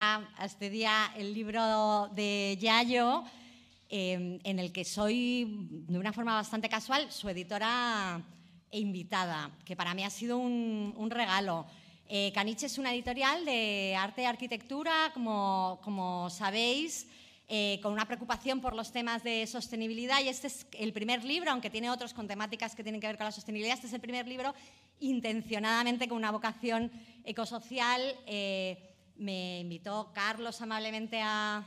a día el libro de Yayo, em, en el que soy, de una forma bastante casual, su editora e invitada, que para mí ha sido un, regalo. Eh, Caniche es una editorial de arte y arquitectura, como, como sabéis, eh, con una preocupación por los temas de sostenibilidad y este es el primer libro, aunque tiene otros con temáticas que tienen que ver con la sostenibilidad, este es el primer libro intencionadamente con una vocación ecosocial. Eh, me invitó Carlos amablemente a,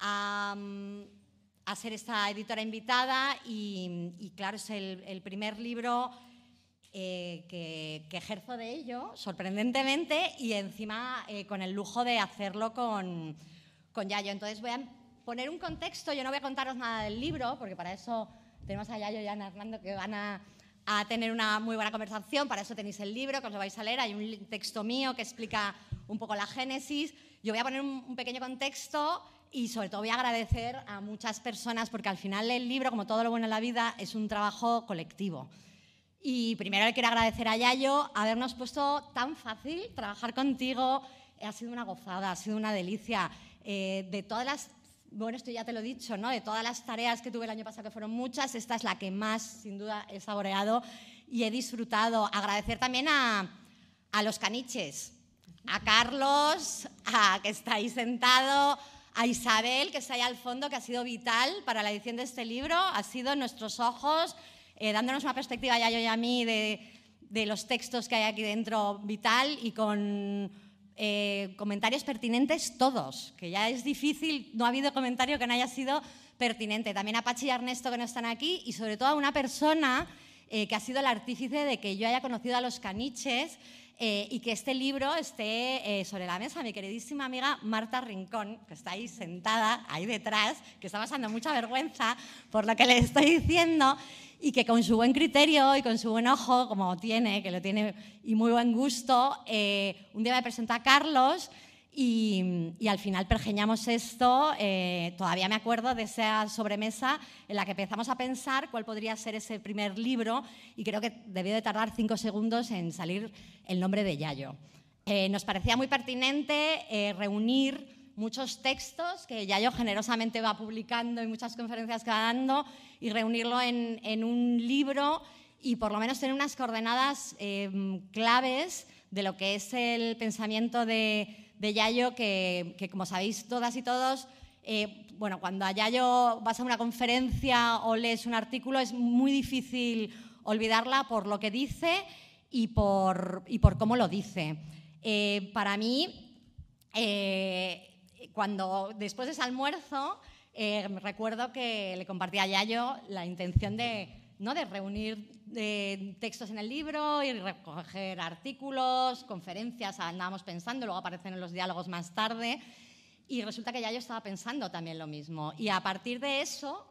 a, ser esta editora invitada y, claro, es el, primer libro eh, que, ejerzo de ello, sorprendentemente, y encima con el lujo de hacerlo con, con Yayo. Entonces voy a poner un contexto, yo no voy a contaros nada del libro, porque para eso tenemos a Yayo y a Hernando que van a, tener una muy buena conversación, para eso tenéis el libro, que os lo vais a leer, hay un texto mío que explica un poco la génesis. Yo voy a poner un, pequeño contexto y sobre todo voy a agradecer a muchas personas, porque al final el libro, como todo lo bueno en la vida, es un trabajo colectivo. Y primero le quiero agradecer a Yayo habernos puesto tan fácil trabajar contigo. Ha sido una gozada, ha sido una delicia. Eh, de todas las bueno, esto ya te lo he dicho, ¿no? De todas las tareas que tuve el año pasado, que fueron muchas, esta es la que más, sin duda, he saboreado y he disfrutado. Agradecer también a, los caniches, a Carlos, a, que está ahí sentado, a Isabel, que está ahí al fondo, que ha sido vital para la edición de este libro, ha sido nuestros ojos, eh, dándonos una perspectiva ya yo y a mí de, de los textos que hay aquí dentro vital y con eh, comentarios pertinentes todos, que ya es difícil, no ha habido comentario que no haya sido pertinente. También a Pachi y Ernesto que no están aquí y sobre todo a una persona eh, que ha sido el artífice de que yo haya conocido a los caniches eh, y que este libro esté sobre la mesa. Mi queridísima amiga Marta Rincón, que está ahí sentada, ahí detrás, que está pasando mucha vergüenza por lo que le estoy diciendo y que con su buen criterio y con su buen ojo, como tiene, que lo tiene y muy buen gusto, eh, un día me presentó a Carlos y, al final pergeñamos esto. Eh, todavía me acuerdo de esa sobremesa en la que empezamos a pensar cuál podría ser ese primer libro y creo que debió de tardar cinco segundos en salir el nombre de Yayo. Eh, nos parecía muy pertinente reunir muchos textos que ya yo generosamente va publicando y muchas conferencias que va dando y reunirlo en, un libro y por lo menos tener unas coordenadas em, claves de lo que es el pensamiento de, Yayo, que, como sabéis todas y todos, eh, bueno, cuando a Yayo vas a una conferencia o lees un artículo es muy difícil olvidarla por lo que dice y por, y por cómo lo dice. Eh, para mí, eh, cuando después de ese almuerzo, recuerdo que le compartí a Yayo la intención de, ¿no? de reunir eh, textos en el libro y recoger artículos, conferencias, andábamos pensando, luego aparecen en los diálogos más tarde. Y resulta que Yayo estaba pensando también lo mismo. Y a partir de eso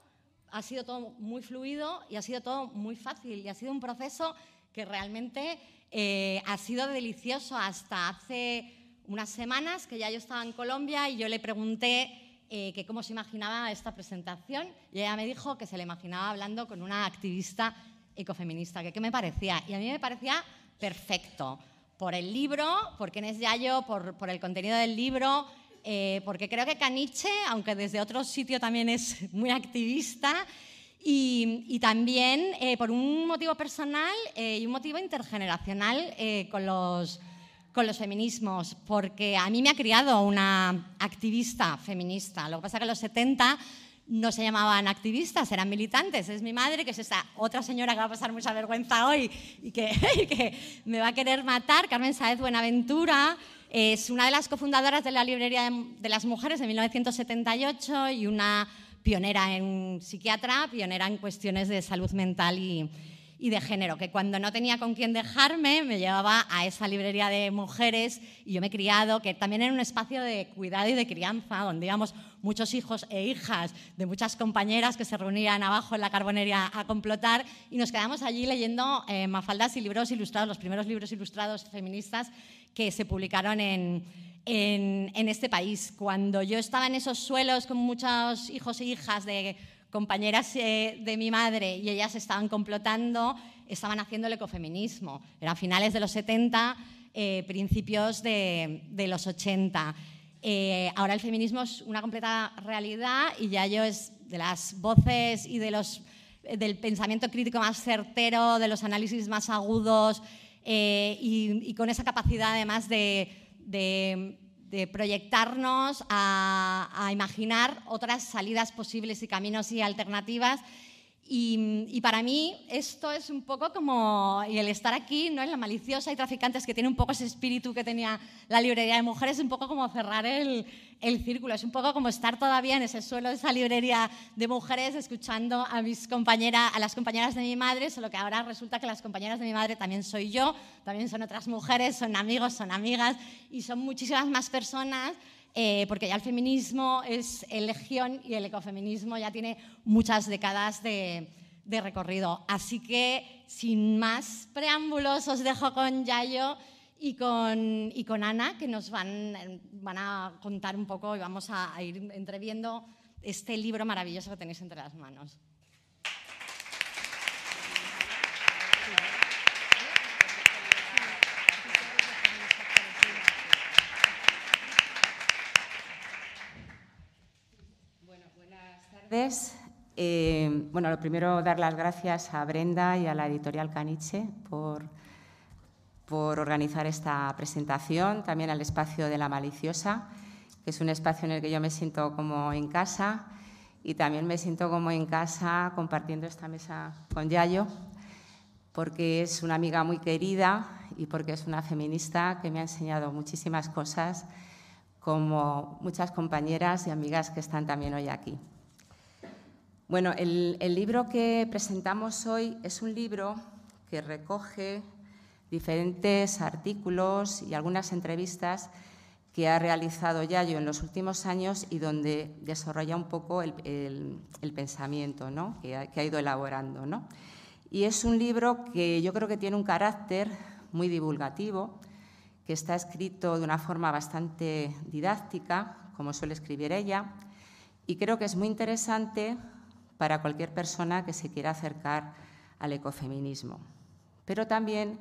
ha sido todo muy fluido y ha sido todo muy fácil. Y ha sido un proceso que realmente eh, ha sido delicioso hasta hace unas semanas que ya yo estaba en Colombia y yo le pregunté eh, que cómo se imaginaba esta presentación y ella me dijo que se le imaginaba hablando con una activista ecofeminista, que qué me parecía. Y a mí me parecía perfecto, por el libro, por quién es Yayo, por, por el contenido del libro, eh, porque creo que Caniche, aunque desde otro sitio también es muy activista, y, y también eh, por un motivo personal y un motivo intergeneracional con los con los feminismos, porque a mí me ha criado una activista feminista. Lo que pasa es que en los 70 no se llamaban activistas, eran militantes. Es mi madre, que es esa otra señora que va a pasar mucha vergüenza hoy y que, que me va a querer matar, Carmen Saez Buenaventura. Es una de las cofundadoras de la Librería de las Mujeres de 1978 y una pionera en psiquiatra, pionera en cuestiones de salud mental y, y de género, que cuando no tenía con quién dejarme me llevaba a esa librería de mujeres y yo me he criado, que también era un espacio de cuidado y de crianza, donde íbamos muchos hijos e hijas de muchas compañeras que se reunían abajo en la carbonería a complotar y nos quedamos allí leyendo eh, mafaldas y libros ilustrados, los primeros libros ilustrados feministas que se publicaron en, en, en este país. Cuando yo estaba en esos suelos con muchos hijos e hijas de compañeras eh, de mi madre y ellas estaban complotando, estaban haciendo el ecofeminismo. Eran finales de los 70, eh, principios de, los 80. Eh, ahora el feminismo es una completa realidad y ya yo es de las voces y de los, del pensamiento crítico más certero, de los análisis más agudos eh, y, con esa capacidad además de, proyectarnos a imaginar otras salidas posibles y caminos y alternativas y, para mí esto es un poco como, y el estar aquí, ¿no? en la maliciosa y traficantes que tiene un poco ese espíritu que tenía la librería de mujeres, es un poco como cerrar el, círculo, es un poco como estar todavía en ese suelo de esa librería de mujeres escuchando a mis compañeras, a las compañeras de mi madre, solo que ahora resulta que las compañeras de mi madre también soy yo, también son otras mujeres, son amigos, son amigas y son muchísimas más personas eh, porque ya el feminismo es legión y el ecofeminismo ya tiene muchas décadas de, recorrido. Así que, sin más preámbulos, os dejo con Yayo y con, y con Ana, que nos van, van, a contar un poco y vamos a, a ir entreviendo este libro maravilloso que tenéis entre las manos. Eh, bueno, lo primero, dar las gracias a Brenda y a la editorial Caniche por, por organizar esta presentación, también al espacio de la maliciosa, que es un espacio en el que yo me siento como en casa y también me siento como en casa compartiendo esta mesa con Yayo, porque es una amiga muy querida y porque es una feminista que me ha enseñado muchísimas cosas, como muchas compañeras y amigas que están también hoy aquí. Bueno, el, libro que presentamos hoy es un libro que recoge diferentes artículos y algunas entrevistas que ha realizado Yayo en los últimos años y donde desarrolla un poco el, pensamiento que, ha, ido elaborando. Y es un libro que yo creo que tiene un carácter muy divulgativo, que está escrito de una forma bastante didáctica, como suele escribir ella, y creo que es muy interesante para cualquier persona que se quiera acercar al ecofeminismo. Pero también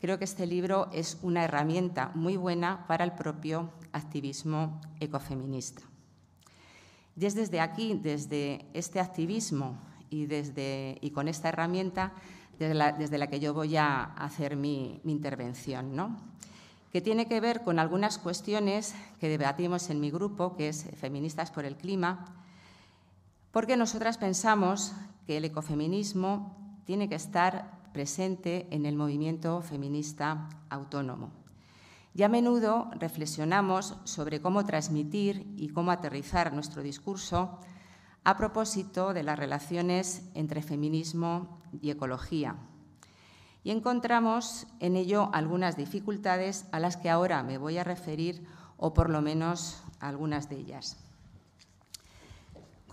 creo que este libro es una herramienta muy buena para el propio activismo ecofeminista. Y es desde aquí, desde este activismo y, desde, y con esta herramienta, desde la, que yo voy a hacer mi, mi intervención, ¿no? que tiene que ver con algunas cuestiones que debatimos en mi grupo, que es Feministas por el Clima, porque nosotras pensamos que el ecofeminismo tiene que estar presente en el movimiento feminista autónomo. Y a menudo reflexionamos sobre cómo transmitir y cómo aterrizar nuestro discurso a propósito de las relaciones entre feminismo y ecología. Y encontramos en ello algunas dificultades a las que ahora me voy a referir, o por lo menos algunas de ellas.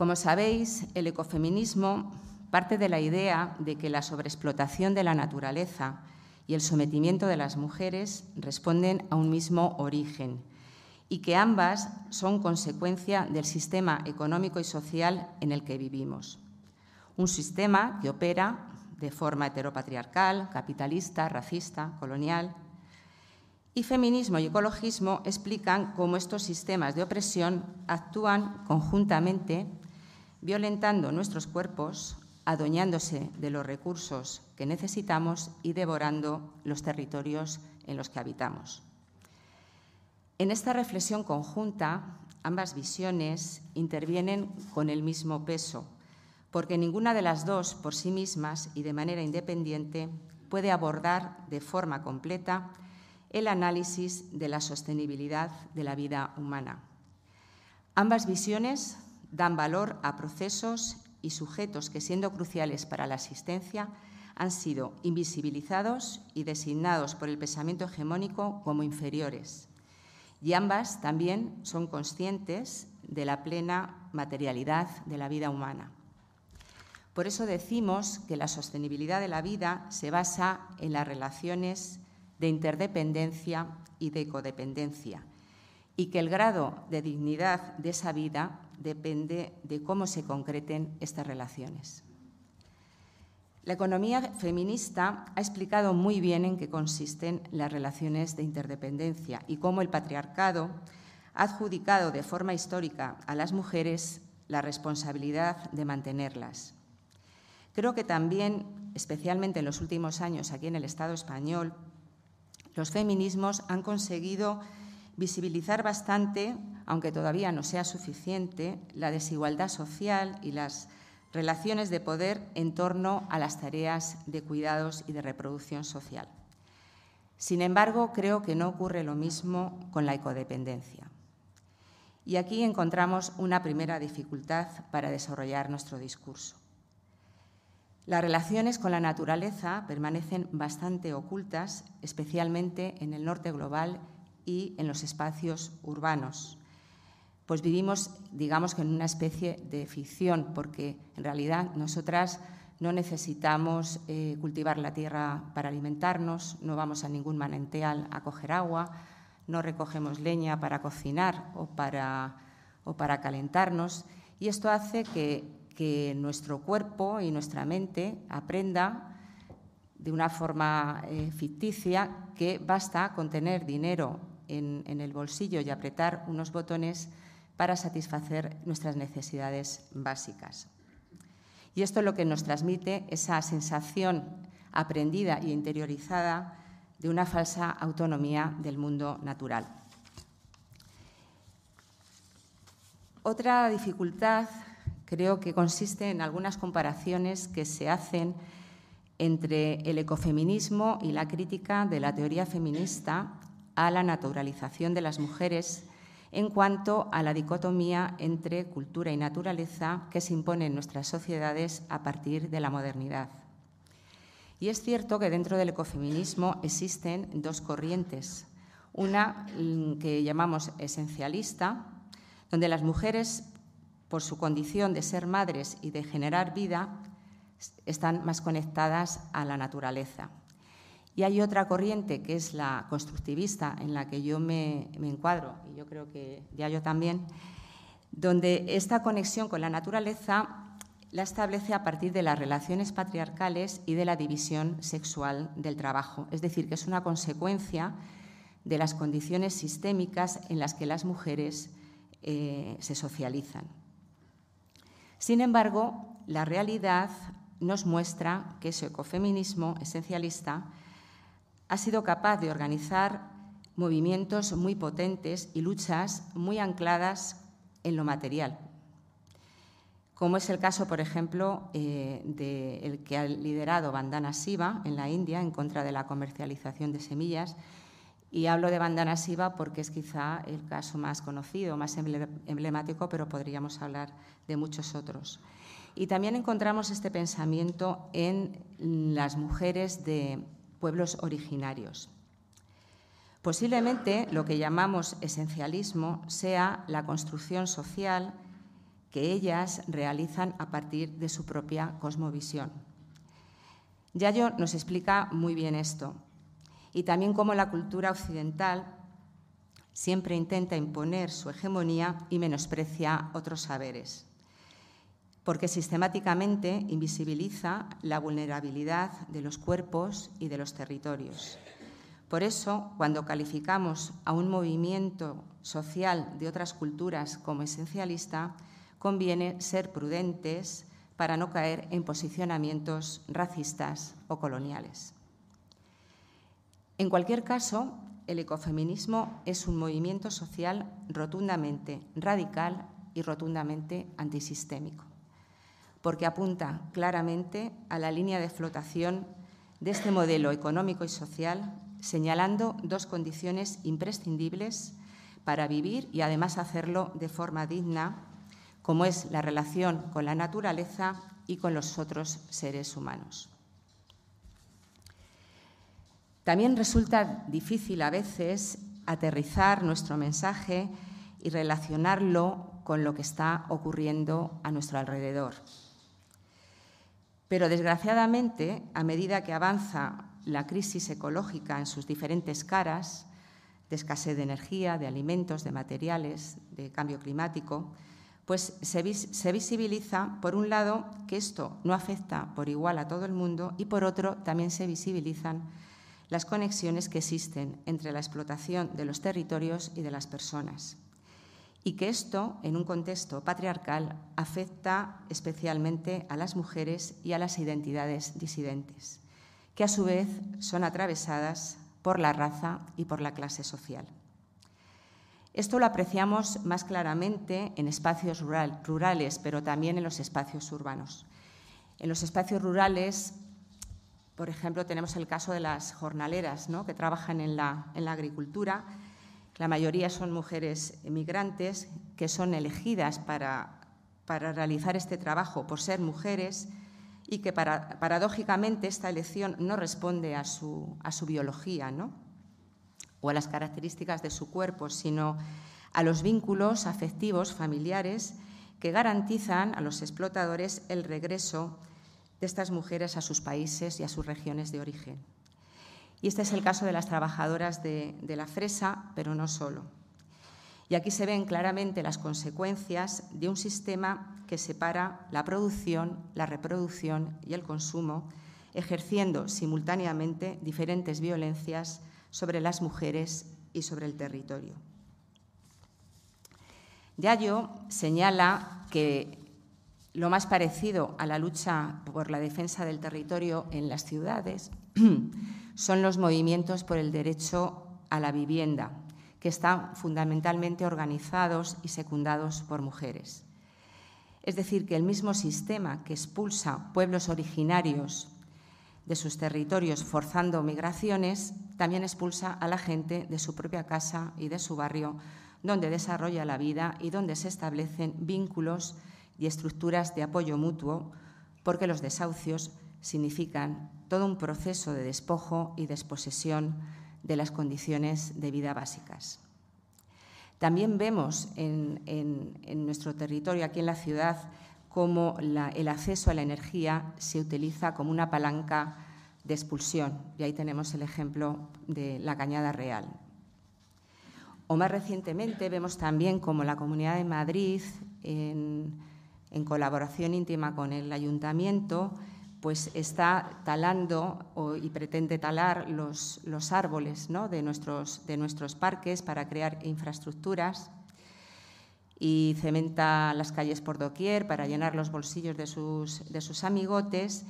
Como sabéis, el ecofeminismo parte de la idea de que la sobreexplotación de la naturaleza y el sometimiento de las mujeres responden a un mismo origen y que ambas son consecuencia del sistema económico y social en el que vivimos. Un sistema que opera de forma heteropatriarcal, capitalista, racista, colonial. Y feminismo y ecologismo explican cómo estos sistemas de opresión actúan conjuntamente violentando nuestros cuerpos, adueñándose de los recursos que necesitamos y devorando los territorios en los que habitamos. En esta reflexión conjunta, ambas visiones intervienen con el mismo peso, porque ninguna de las dos por sí mismas y de manera independiente puede abordar de forma completa el análisis de la sostenibilidad de la vida humana. Ambas visiones dan valor a procesos y sujetos que, siendo cruciales para la asistencia, han sido invisibilizados y designados por el pensamiento hegemónico como inferiores. Y ambas también son conscientes de la plena materialidad de la vida humana. Por eso decimos que la sostenibilidad de la vida se basa en las relaciones de interdependencia y de codependencia, y que el grado de dignidad de esa vida depende de cómo se concreten estas relaciones. La economía feminista ha explicado muy bien en qué consisten las relaciones de interdependencia y cómo el patriarcado ha adjudicado de forma histórica a las mujeres la responsabilidad de mantenerlas. Creo que también, especialmente en los últimos años aquí en el Estado español, los feminismos han conseguido visibilizar bastante, aunque todavía no sea suficiente, la desigualdad social y las relaciones de poder en torno a las tareas de cuidados y de reproducción social. Sin embargo, creo que no ocurre lo mismo con la ecodependencia. Y aquí encontramos una primera dificultad para desarrollar nuestro discurso. Las relaciones con la naturaleza permanecen bastante ocultas, especialmente en el norte global y en los espacios urbanos. Pues vivimos, digamos que en una especie de ficción, porque en realidad nosotras no necesitamos eh, cultivar la tierra para alimentarnos, no vamos a ningún manantial a coger agua, no recogemos leña para cocinar o para, o para calentarnos. Y esto hace que, nuestro cuerpo y nuestra mente aprenda de una forma eh, ficticia que basta con tener dinero en, el bolsillo y apretar unos botones para satisfacer nuestras necesidades básicas. Y esto es lo que nos transmite esa sensación aprendida e interiorizada de una falsa autonomía del mundo natural. Otra dificultad creo que consiste en algunas comparaciones que se hacen entre el ecofeminismo y la crítica de la teoría feminista a la naturalización de las mujeres en cuanto a la dicotomía entre cultura y naturaleza que se impone en nuestras sociedades a partir de la modernidad. Y es cierto que dentro del ecofeminismo existen dos corrientes. Una mm, que llamamos esencialista, donde las mujeres, por su condición de ser madres y de generar vida, están más conectadas a la naturaleza. Y hay otra corriente que es la constructivista, en la que yo me, encuadro, y yo creo que ya yo también, donde esta conexión con la naturaleza la establece a partir de las relaciones patriarcales y de la división sexual del trabajo. Es decir, que es una consecuencia de las condiciones sistémicas en las que las mujeres eh, se socializan. Sin embargo, la realidad nos muestra que ese ecofeminismo esencialista ha sido capaz de organizar movimientos muy potentes y luchas muy ancladas en lo material, como es el caso, por ejemplo, eh, del que ha liderado Bandana Siva en la India en contra de la comercialización de semillas. Y hablo de Bandana Siva porque es quizá el caso más conocido, más emblemático, pero podríamos hablar de muchos otros. Y también encontramos este pensamiento en las mujeres de pueblos originarios. Posiblemente lo que llamamos esencialismo sea la construcción social que ellas realizan a partir de su propia cosmovisión. Yayo nos explica muy bien esto y también cómo la cultura occidental siempre intenta imponer su hegemonía y menosprecia otros saberes porque sistemáticamente invisibiliza la vulnerabilidad de los cuerpos y de los territorios. Por eso, cuando calificamos a un movimiento social de otras culturas como esencialista, conviene ser prudentes para no caer en posicionamientos racistas o coloniales. En cualquier caso, el ecofeminismo es un movimiento social rotundamente radical y rotundamente antisistémico porque apunta claramente a la línea de flotación de este modelo económico y social, señalando dos condiciones imprescindibles para vivir y además hacerlo de forma digna, como es la relación con la naturaleza y con los otros seres humanos. También resulta difícil a veces aterrizar nuestro mensaje y relacionarlo con lo que está ocurriendo a nuestro alrededor. Pero desgraciadamente, a medida que avanza la crisis ecológica en sus diferentes caras, de escasez de energía, de alimentos, de materiales, de cambio climático, pues se, visibiliza, por un lado, que esto no afecta por igual a todo el mundo y, por otro, también se visibilizan las conexiones que existen entre la explotación de los territorios y de las personas. Y que esto, en un contexto patriarcal, afecta especialmente a las mujeres y a las identidades disidentes, que a su vez son atravesadas por la raza y por la clase social. Esto lo apreciamos más claramente en espacios rurales, pero también en los espacios urbanos. En los espacios rurales, por ejemplo, tenemos el caso de las jornaleras que trabajan en la, agricultura. La mayoría son mujeres emigrantes que son elegidas para, realizar este trabajo por ser mujeres y que paradójicamente esta elección no responde a su, a su biología, ¿no? o a las características de su cuerpo, sino a los vínculos afectivos familiares que garantizan a los explotadores el regreso de estas mujeres a sus países y a sus regiones de origen. Y este es el caso de las trabajadoras de, la fresa, pero no solo. Y aquí se ven claramente las consecuencias de un sistema que separa la producción, la reproducción y el consumo, ejerciendo simultáneamente diferentes violencias sobre las mujeres y sobre el territorio. Yayo señala que lo más parecido a la lucha por la defensa del territorio en las ciudades son los movimientos por el derecho a la vivienda, que están fundamentalmente organizados y secundados por mujeres. Es decir, que el mismo sistema que expulsa pueblos originarios de sus territorios forzando migraciones, también expulsa a la gente de su propia casa y de su barrio, donde desarrolla la vida y donde se establecen vínculos y estructuras de apoyo mutuo, porque los desahucios significan todo un proceso de despojo y desposesión de las condiciones de vida básicas. También vemos en, nuestro territorio, aquí en la ciudad, cómo el acceso a la energía se utiliza como una palanca de expulsión. Y ahí tenemos el ejemplo de la Cañada Real. O más recientemente vemos también cómo la Comunidad de Madrid, en, colaboración íntima con el Ayuntamiento, pues está talando y pretende talar los, árboles de, nuestros, parques para crear infraestructuras y cementa las calles por doquier para llenar los bolsillos de sus amigotes,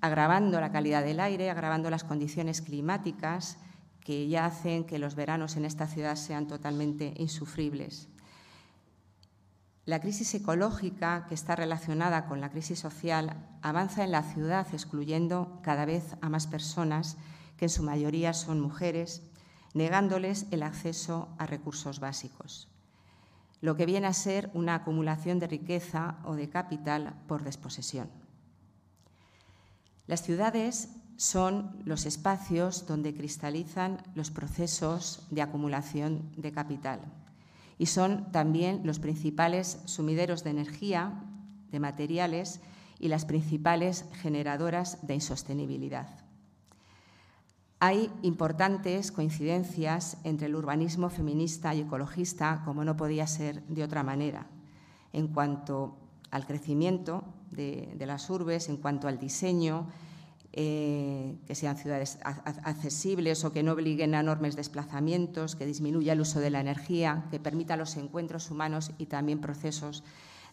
agravando la calidad del aire, agravando las condiciones climáticas que ya hacen que los veranos en esta ciudad sean totalmente insufribles. La crisis ecológica, que está relacionada con la crisis social, avanza en la ciudad excluyendo cada vez a más personas, que en su mayoría son mujeres, negándoles el acceso a recursos básicos lo que viene a ser una acumulación de riqueza o de capital por desposesión. Las ciudades son los espacios donde cristalizan los procesos de acumulación de capital y son también los principales sumideros de energía, de materiales y las principales generadoras de insostenibilidad. Hay importantes coincidencias entre el urbanismo feminista y ecologista, como no podía ser de otra manera, en cuanto al crecimiento de, las urbes, en cuanto al diseño, eh, que sean ciudades accesibles o que no obliguen a enormes desplazamientos, que disminuya el uso de la energía, que permita los encuentros humanos y también procesos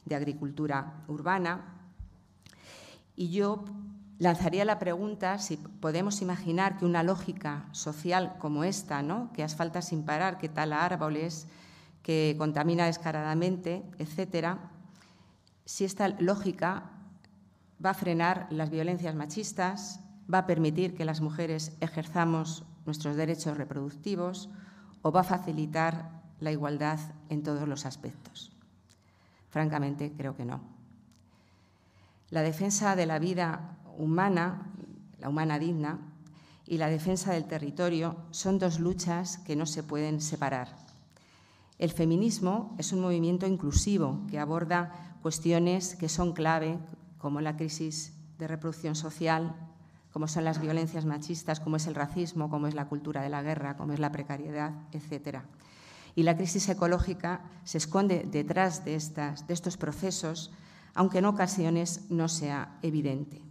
de agricultura urbana. Y yo lanzaría la pregunta si podemos imaginar que una lógica social como esta, ¿no? que asfalta sin parar, que tala árboles, que contamina descaradamente, etcétera, si esta lógica va a frenar las violencias machistas, va a permitir que las mujeres ejerzamos nuestros derechos reproductivos o va a facilitar la igualdad en todos los aspectos. Francamente, creo que no. La defensa de la vida humana, la humana digna, y la defensa del territorio son dos luchas que no se pueden separar. El feminismo es un movimiento inclusivo que aborda cuestiones que son clave, como la crisis de reproducción social, como son las violencias machistas, como es el racismo, como es la cultura de la guerra, como es la precariedad, etc. Y la crisis ecológica se esconde detrás de, estas, de estos procesos, aunque en ocasiones no sea evidente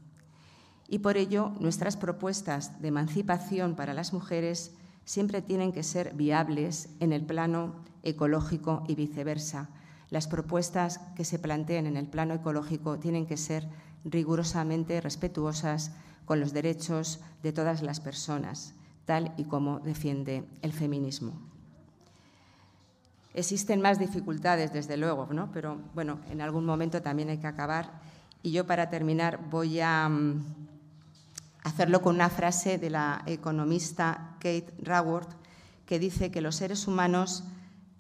y por ello nuestras propuestas de emancipación para las mujeres siempre tienen que ser viables en el plano ecológico y viceversa. Las propuestas que se planteen en el plano ecológico tienen que ser rigurosamente respetuosas con los derechos de todas las personas, tal y como defiende el feminismo. Existen más dificultades, desde luego, ¿no? pero bueno, en algún momento también hay que acabar. Y yo, para terminar, voy a mm, hacerlo con una frase de la economista Kate Raworth, que dice que los seres humanos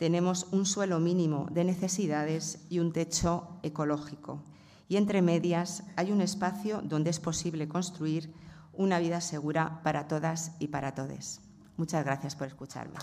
tenemos un suelo mínimo de necesidades y un techo ecológico. Y entre medias hay un espacio donde es posible construir una vida segura para todas y para todos. Muchas gracias por escucharme.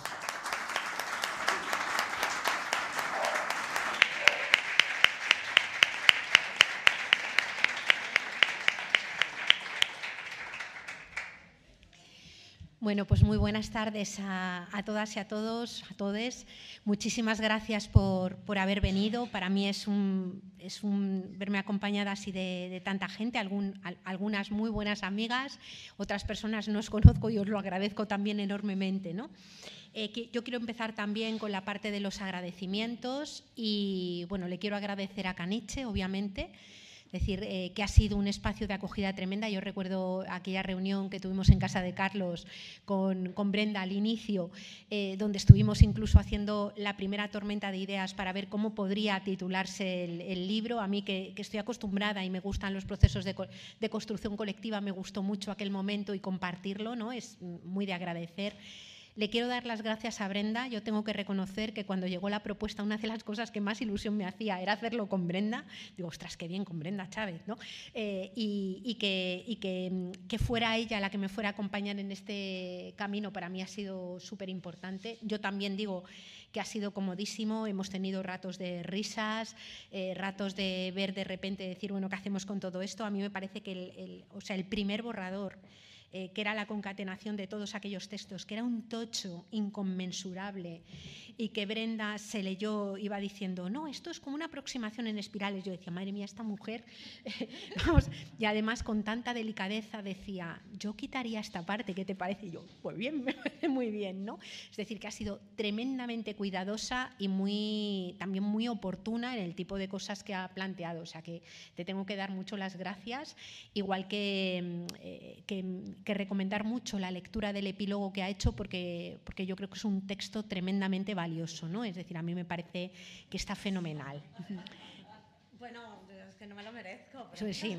Bueno, pues muy buenas tardes a, todas y a todos, a todos. Muchísimas gracias por, haber venido. Para mí es un, es un verme acompañada así de, tanta gente, algunas muy buenas amigas, otras personas no os conozco y os lo agradezco también enormemente. ¿no? Eh, yo quiero empezar también con la parte de los agradecimientos y bueno, le quiero agradecer a Caniche, obviamente. Es decir, eh, que ha sido un espacio de acogida tremenda. Yo recuerdo aquella reunión que tuvimos en casa de Carlos con, Brenda al inicio, eh, donde estuvimos incluso haciendo la primera tormenta de ideas para ver cómo podría titularse el, libro. A mí que, estoy acostumbrada y me gustan los procesos de, de construcción colectiva, me gustó mucho aquel momento y compartirlo, ¿no? es muy de agradecer. Le quiero dar las gracias a Brenda. Yo tengo que reconocer que cuando llegó la propuesta, una de las cosas que más ilusión me hacía era hacerlo con Brenda. Digo, ostras, qué bien con Brenda Chávez. Eh, y, que, que, fuera ella la que me fuera a acompañar en este camino para mí ha sido súper importante. Yo también digo que ha sido comodísimo. Hemos tenido ratos de risas, eh, ratos de ver de repente, decir, bueno, ¿qué hacemos con todo esto? A mí me parece que o sea, el primer borrador eh, que era la concatenación de todos aquellos textos, que era un tocho inconmensurable y que Brenda se leyó, iba diciendo, no, esto es como una aproximación en espirales. Yo decía, madre mía, esta mujer, y además con tanta delicadeza decía, yo quitaría esta parte, ¿qué te parece? Y yo, pues bien, me parece muy bien, ¿no? Es decir, que ha sido tremendamente cuidadosa y muy, también muy oportuna en el tipo de cosas que ha planteado. O sea, que te tengo que dar mucho las gracias, igual que, eh, que que recomendar mucho la lectura del epílogo que ha hecho porque, porque yo creo que es un texto tremendamente valioso, ¿no? Es decir, a mí me parece que está fenomenal. Bueno, es que no me lo merezco. sí, sí.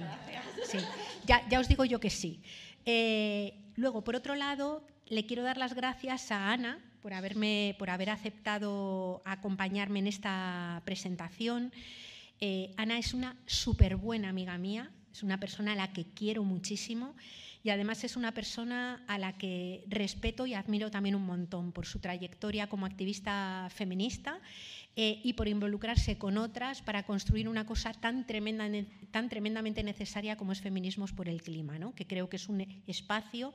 Ya, ya, os digo yo que sí. Eh, luego, por otro lado, le quiero dar las gracias a Ana por, haberme, por haber aceptado acompañarme en esta presentación. Eh, Ana es una súper buena amiga mía, es una persona a la que quiero muchísimo y además es una persona a la que respeto y admiro también un montón por su trayectoria como activista feminista eh, y por involucrarse con otras para construir una cosa tan, tremenda, tan tremendamente necesaria como es Feminismos por el Clima, ¿no? que creo que es un espacio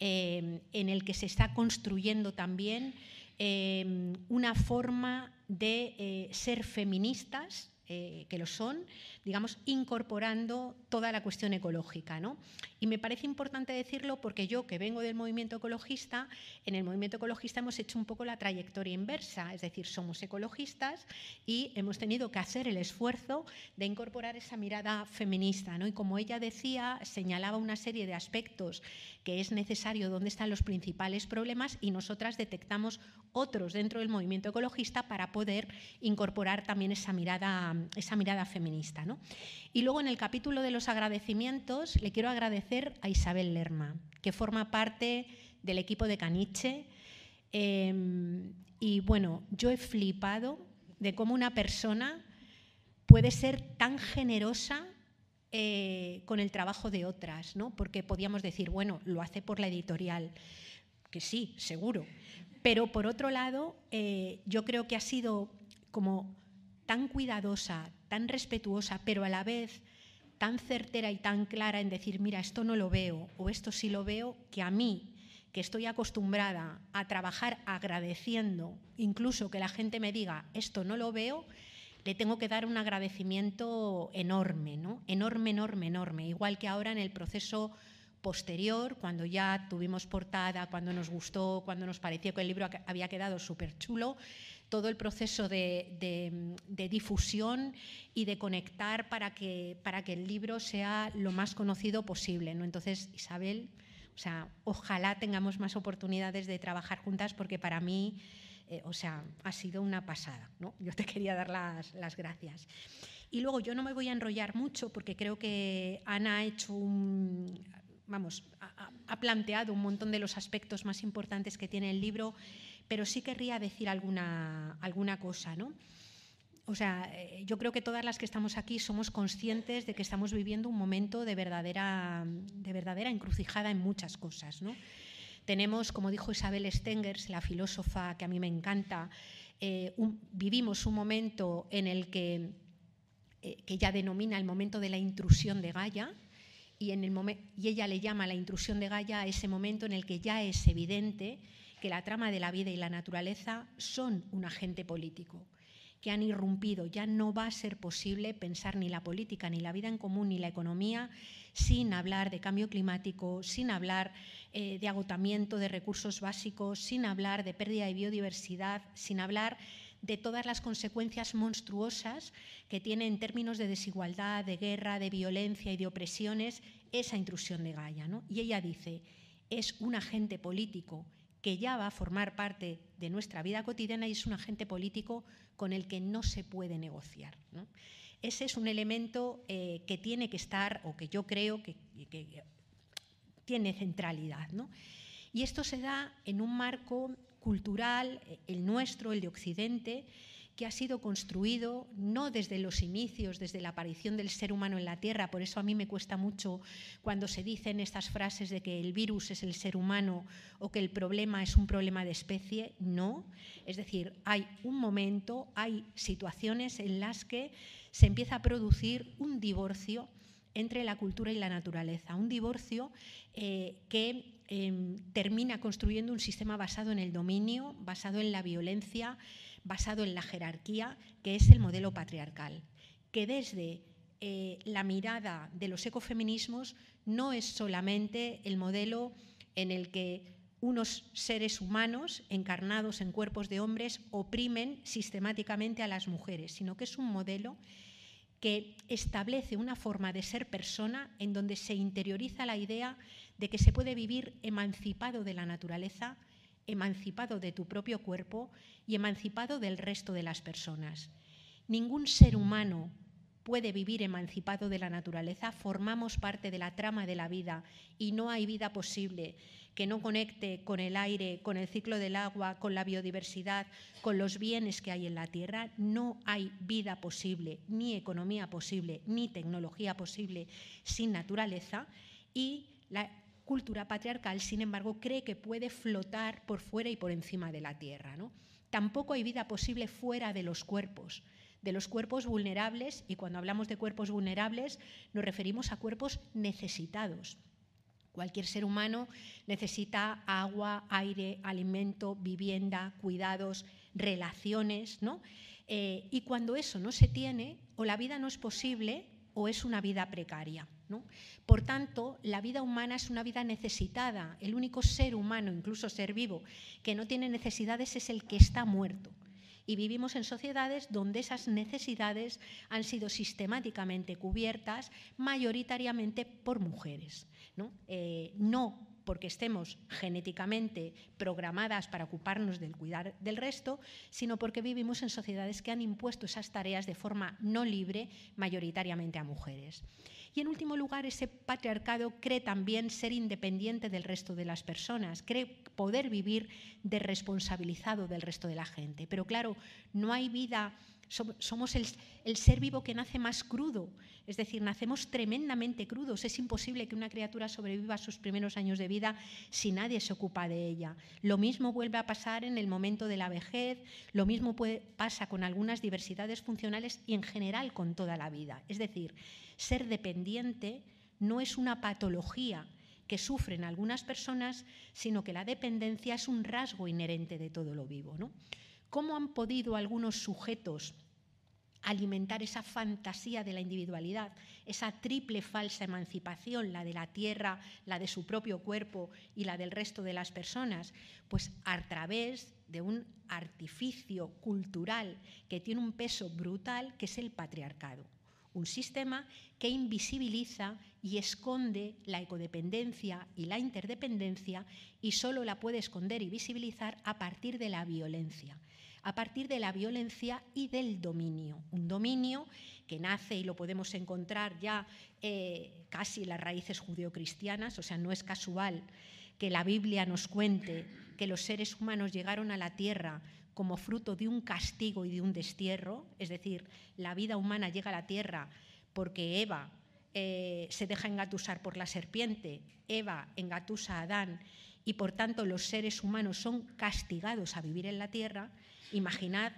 eh, en el que se está construyendo también eh, una forma de ser feministas, que lo son, digamos, incorporando toda la cuestión ecológica. ¿no? Y me parece importante decirlo porque yo, que vengo del movimiento ecologista, en el movimiento ecologista hemos hecho un poco la trayectoria inversa, es decir, somos ecologistas y hemos tenido que hacer el esfuerzo de incorporar esa mirada feminista. ¿no? Y como ella decía, señalaba una serie de aspectos que es necesario, dónde están los principales problemas y nosotras detectamos otros dentro del movimiento ecologista para poder incorporar también esa mirada, esa mirada feminista. Y luego en el capítulo de los agradecimientos le quiero agradecer a Isabel Lerma, que forma parte del equipo de Caniche. Em, y bueno, yo he flipado de cómo una persona puede ser tan generosa eh, con el trabajo de otras, ¿no? Porque podíamos decir, bueno, lo hace por la editorial, que sí, seguro. Pero por otro lado, eh, yo creo que ha sido como tan cuidadosa, tan respetuosa, pero a la vez tan certera y tan clara en decir, mira, esto no lo veo o esto sí lo veo, que a mí, que estoy acostumbrada a trabajar agradeciendo, incluso que la gente me diga, esto no lo veo, le tengo que dar un agradecimiento enorme, ¿no? Enorme, enorme, enorme. Igual que ahora en el proceso posterior, cuando ya tuvimos portada, cuando nos gustó, cuando nos pareció que el libro había quedado súper chulo, todo el proceso de, difusión y de conectar para que, para que el libro sea lo más conocido posible. ¿no? Entonces, Isabel, o sea, ojalá tengamos más oportunidades de trabajar juntas porque para mí, eh, o sea, ha sido una pasada. ¿no? Yo te quería dar las, las gracias. Y luego yo no me voy a enrollar mucho porque creo que Ana ha hecho un, vamos, ha, planteado un montón de los aspectos más importantes que tiene el libro, pero sí querría decir alguna, alguna cosa, ¿no? O sea, eh, yo creo que todas las que estamos aquí somos conscientes de que estamos viviendo un momento de verdadera, de verdadera encrucijada en muchas cosas, ¿no? Tenemos, como dijo Isabel Stengers, la filósofa que a mí me encanta, eh, vivimos un momento en el que, eh, que ella denomina el momento de la intrusión de Gaia, y, en el y ella le llama la intrusión de Gaia a ese momento en el que ya es evidente que la trama de la vida y la naturaleza son un agente político, que han irrumpido. Ya no va a ser posible pensar ni la política, ni la vida en común, ni la economía sin hablar de cambio climático, sin hablar eh, de agotamiento de recursos básicos, sin hablar de pérdida de biodiversidad, sin hablar de todas las consecuencias monstruosas que tiene en términos de desigualdad, de guerra, de violencia y de opresiones esa intrusión de Gaia. Y ella dice, es un agente político que ya va a formar parte de nuestra vida cotidiana y es un agente político con el que no se puede negociar. Ese es un elemento eh, que tiene que estar, o que yo creo que, que tiene centralidad. ¿no? Y esto se da en un marco cultural, el nuestro, el de Occidente, que ha sido construido no desde los inicios, desde la aparición del ser humano en la Tierra, por eso a mí me cuesta mucho cuando se dicen estas frases de que el virus es el ser humano o que el problema es un problema de especie, no. Es decir, hay un momento, hay situaciones en las que se empieza a producir un divorcio entre la cultura y la naturaleza, un divorcio eh, que Em, termina construyendo un sistema basado en el dominio, basado en la violencia, basado en la jerarquía, que es el modelo patriarcal, que desde eh, la mirada de los ecofeminismos no es solamente el modelo en el que unos seres humanos encarnados en cuerpos de hombres oprimen sistemáticamente a las mujeres, sino que es un modelo que establece una forma de ser persona en donde se interioriza la idea de que se puede vivir emancipado de la naturaleza, emancipado de tu propio cuerpo y emancipado del resto de las personas. Ningún ser humano puede vivir emancipado de la naturaleza, formamos parte de la trama de la vida y no hay vida posible que no conecte con el aire, con el ciclo del agua, con la biodiversidad, con los bienes que hay en la Tierra. No hay vida posible, ni economía posible, ni tecnología posible sin naturaleza y la cultura patriarcal, sin embargo, cree que puede flotar por fuera y por encima de la Tierra. ¿no? Tampoco hay vida posible fuera de los cuerpos, de los cuerpos vulnerables, y cuando hablamos de cuerpos vulnerables nos referimos a cuerpos necesitados. Cualquier ser humano necesita agua, aire, alimento, vivienda, cuidados, relaciones, ¿no? Eh, y cuando eso no se tiene, o la vida no es posible o es una vida precaria. Por tanto, la vida humana es una vida necesitada. El único ser humano, incluso ser vivo, que no tiene necesidades es el que está muerto. Y vivimos en sociedades donde esas necesidades han sido sistemáticamente cubiertas mayoritariamente por mujeres. no eh, porque estemos genéticamente programadas para ocuparnos del cuidar del resto, sino porque vivimos en sociedades que han impuesto esas tareas de forma no libre mayoritariamente a mujeres. Y en último lugar, ese patriarcado cree también ser independiente del resto de las personas, cree poder vivir desresponsabilizado del resto de la gente. Pero claro, no hay vida somos el, ser vivo que nace más crudo, es decir, nacemos tremendamente crudos. Es imposible que una criatura sobreviva sus primeros años de vida si nadie se ocupa de ella. Lo mismo vuelve a pasar en el momento de la vejez, lo mismo pasa con algunas diversidades funcionales y en general con toda la vida. Es decir, ser dependiente no es una patología que sufren algunas personas, sino que la dependencia es un rasgo inherente de todo lo vivo. ¿no? ¿Cómo han podido algunos sujetos alimentar esa fantasía de la individualidad, esa triple falsa emancipación, la de la tierra, la de su propio cuerpo y la del resto de las personas, pues a través de un artificio cultural que tiene un peso brutal, que es el patriarcado. Un sistema que invisibiliza y esconde la ecodependencia y la interdependencia y solo la puede esconder y visibilizar a partir de la violencia a partir de la violencia y del dominio. Un dominio que nace y lo podemos encontrar ya eh, casi en las raíces judeocristianas, o sea, no es casual que la Biblia nos cuente que los seres humanos llegaron a la tierra como fruto de un castigo y de un destierro, es decir, la vida humana llega a la tierra porque Eva eh, se deja engatusar por la serpiente, Eva engatusa a Adán y por tanto los seres humanos son castigados a vivir en la tierra, Imaginad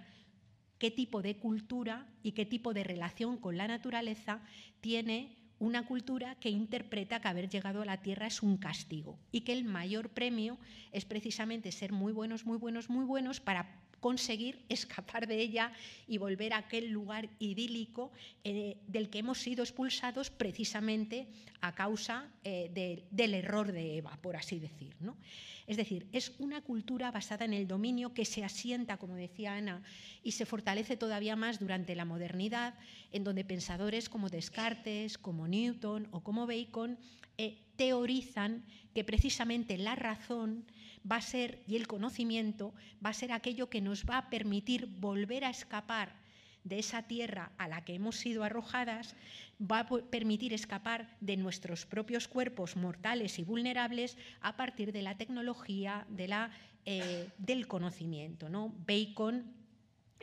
qué tipo de cultura y qué tipo de relación con la naturaleza tiene una cultura que interpreta que haber llegado a la Tierra es un castigo y que el mayor premio es precisamente ser muy buenos, muy buenos, muy buenos para conseguir escapar de ella y volver a aquel lugar idílico eh, del que hemos sido expulsados precisamente a causa eh, del error de Eva, por así decir. ¿no? Es decir, es una cultura basada en el dominio que se asienta, como decía Ana, y se fortalece todavía más durante la modernidad, en donde pensadores como Descartes, como Newton o como Bacon eh, teorizan que precisamente la razón va a ser, y el conocimiento, va a ser aquello que nos va a permitir volver a escapar de esa tierra a la que hemos sido arrojadas, va a permitir escapar de nuestros propios cuerpos mortales y vulnerables a partir de la tecnología, de la, eh, del conocimiento. ¿no? Bacon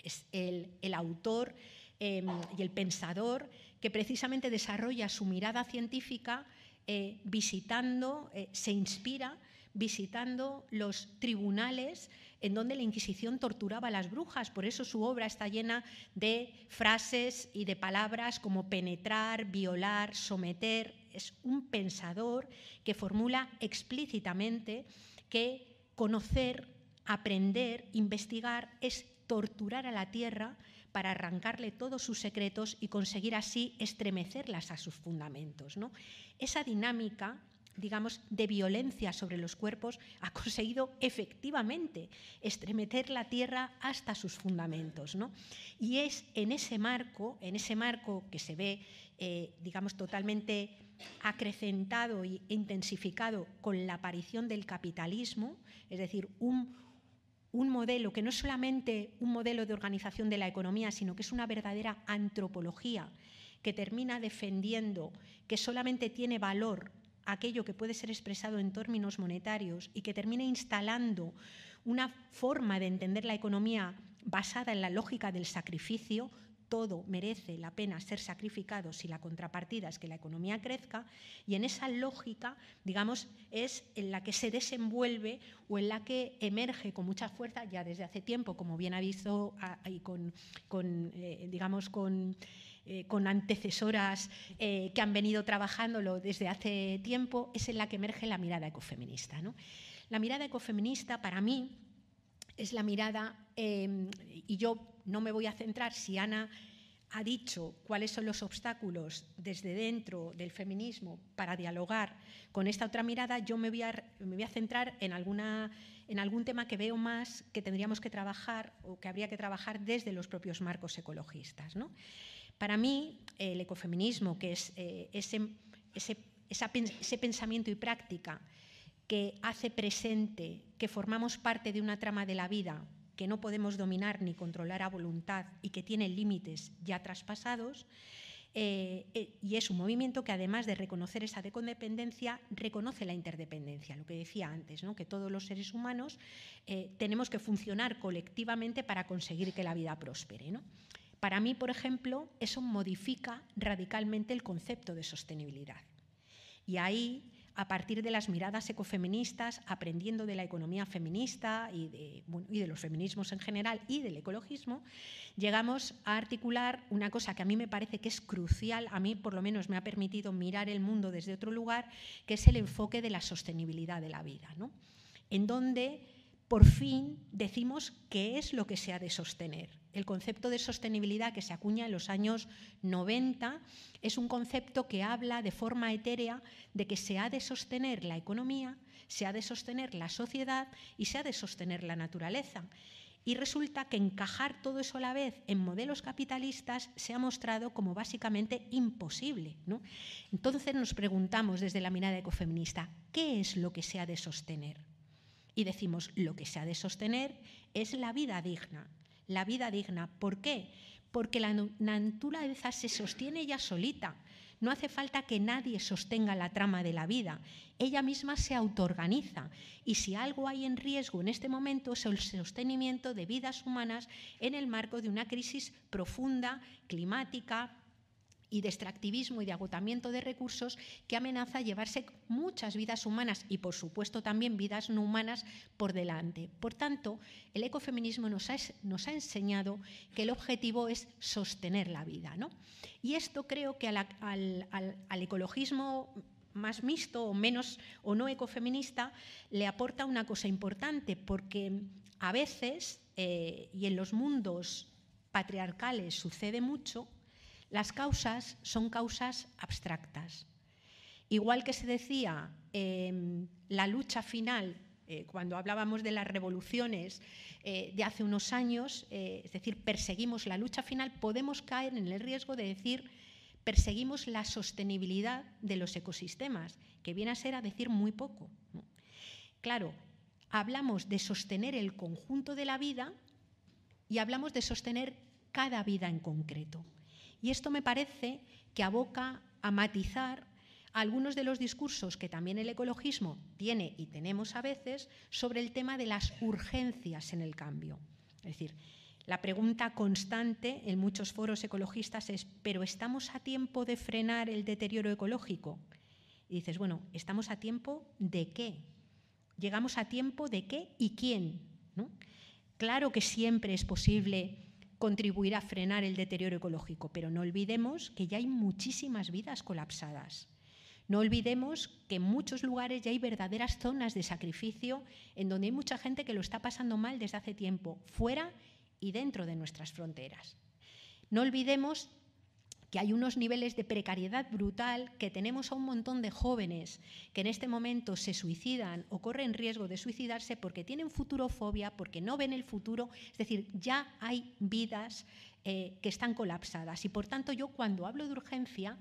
es el, autor em, y el pensador que precisamente desarrolla su mirada científica eh, visitando, eh, se inspira visitando los tribunales en donde la Inquisición torturaba a las brujas. Por eso su obra está llena de frases y de palabras como penetrar, violar, someter. Es un pensador que formula explícitamente que conocer, aprender, investigar es torturar a la tierra para arrancarle todos sus secretos y conseguir así estremecerlas a sus fundamentos. ¿no? Esa dinámica digamos, de violencia sobre los cuerpos, ha conseguido efectivamente estremecer la tierra hasta sus fundamentos. ¿no? Y es en ese marco, en ese marco que se ve, eh, digamos, totalmente acrecentado e intensificado con la aparición del capitalismo, es decir, un, un modelo que no es solamente un modelo de organización de la economía, sino que es una verdadera antropología que termina defendiendo que solamente tiene valor aquello que puede ser expresado en términos monetarios y que termine instalando una forma de entender la economía basada en la lógica del sacrificio, todo merece la pena ser sacrificado si la contrapartida es que la economía crezca, y en esa lógica, digamos, es en la que se desenvuelve o en la que emerge con mucha fuerza ya desde hace tiempo, como bien ha visto ahí con, eh, digamos, con eh, con antecesoras eh, que han venido trabajándolo desde hace tiempo, es en la que emerge la mirada ecofeminista. La mirada ecofeminista para mí es la mirada, em, y yo no me voy a centrar si Ana ha dicho cuáles son los obstáculos desde dentro del feminismo para dialogar con esta otra mirada, yo me voy a, me voy a centrar en, alguna, en algún tema que veo más que tendríamos que trabajar o que habría que trabajar desde los propios marcos ecologistas. ¿no? Para mí, el ecofeminismo, que es eh, ese, ese, pensamiento y práctica que hace presente que formamos parte de una trama de la vida que no podemos dominar ni controlar a voluntad y que tiene límites ya traspasados, eh, eh, y es un movimiento que además de reconocer esa dependencia, reconoce la interdependencia, lo que decía antes, ¿no? que todos los seres humanos tenemos que funcionar colectivamente para conseguir que la vida prospere. ¿no? Para mí, por ejemplo, eso modifica radicalmente el concepto de sostenibilidad. Y ahí, a partir de las miradas ecofeministas, aprendiendo de la economía feminista y de, los feminismos en general y del ecologismo, llegamos a articular una cosa que a mí me parece que es crucial, a mí por lo menos me ha permitido mirar el mundo desde otro lugar, que es el enfoque de la sostenibilidad de la vida, en donde por fin decimos qué es lo que se ha de sostener El concepto de sostenibilidad que se acuña en los años 90 es un concepto que habla de forma etérea de que se ha de sostener la economía, se ha de sostener la sociedad y se ha de sostener la naturaleza. Y resulta que encajar todo eso a la vez en modelos capitalistas se ha mostrado como básicamente imposible. Entonces nos preguntamos desde la mirada ecofeminista, ¿qué es lo que se ha de sostener? Y decimos, lo que se ha de sostener es la vida digna. La vida digna. ¿Por qué? Porque la naturaleza se sostiene ya solita. No hace falta que nadie sostenga la trama de la vida. Ella misma se autoorganiza. Y si algo hay en riesgo en este momento es el sostenimiento de vidas humanas en el marco de una crisis profunda, climática, y de extractivismo y de agotamiento de recursos que amenaza llevarse muchas vidas humanas y, por supuesto, también vidas no humanas por delante. Por tanto, el ecofeminismo nos ha, enseñado que el objetivo es sostener la vida. ¿no? Y esto creo que al, al, ecologismo más mixto o menos o no ecofeminista le aporta una cosa importante porque a veces eh, y en los mundos patriarcales sucede mucho las causas son causas abstractas. Igual que se decía em, la lucha final, eh, cuando hablábamos de las revoluciones eh, de hace unos años, eh, es decir, perseguimos la lucha final, podemos caer en el riesgo de decir perseguimos la sostenibilidad de los ecosistemas, que viene a ser a decir muy poco. Claro, hablamos de sostener el conjunto de la vida y hablamos de sostener cada vida en concreto. Y esto me parece que aboca a matizar algunos de los discursos que también el ecologismo tiene y tenemos a veces sobre el tema de las urgencias en el cambio. Es decir, la pregunta constante en muchos foros ecologistas es, ¿pero estamos a tiempo de frenar el deterioro ecológico? Y dices, bueno, ¿estamos a tiempo de qué? ¿Llegamos a tiempo de qué y quién? Claro que siempre es posible contribuir a frenar el deterioro ecológico, pero no olvidemos que ya hay muchísimas vidas colapsadas. No olvidemos que en muchos lugares ya hay verdaderas zonas de sacrificio en donde hay mucha gente que lo está pasando mal desde hace tiempo, fuera y dentro de nuestras fronteras. No olvidemos que hay unos niveles de precariedad brutal, que tenemos a un montón de jóvenes que en este momento se suicidan o corren riesgo de suicidarse porque tienen futurofobia, porque no ven el futuro. Es decir, ya hay vidas eh, que están colapsadas. Y por tanto yo cuando hablo de urgencia,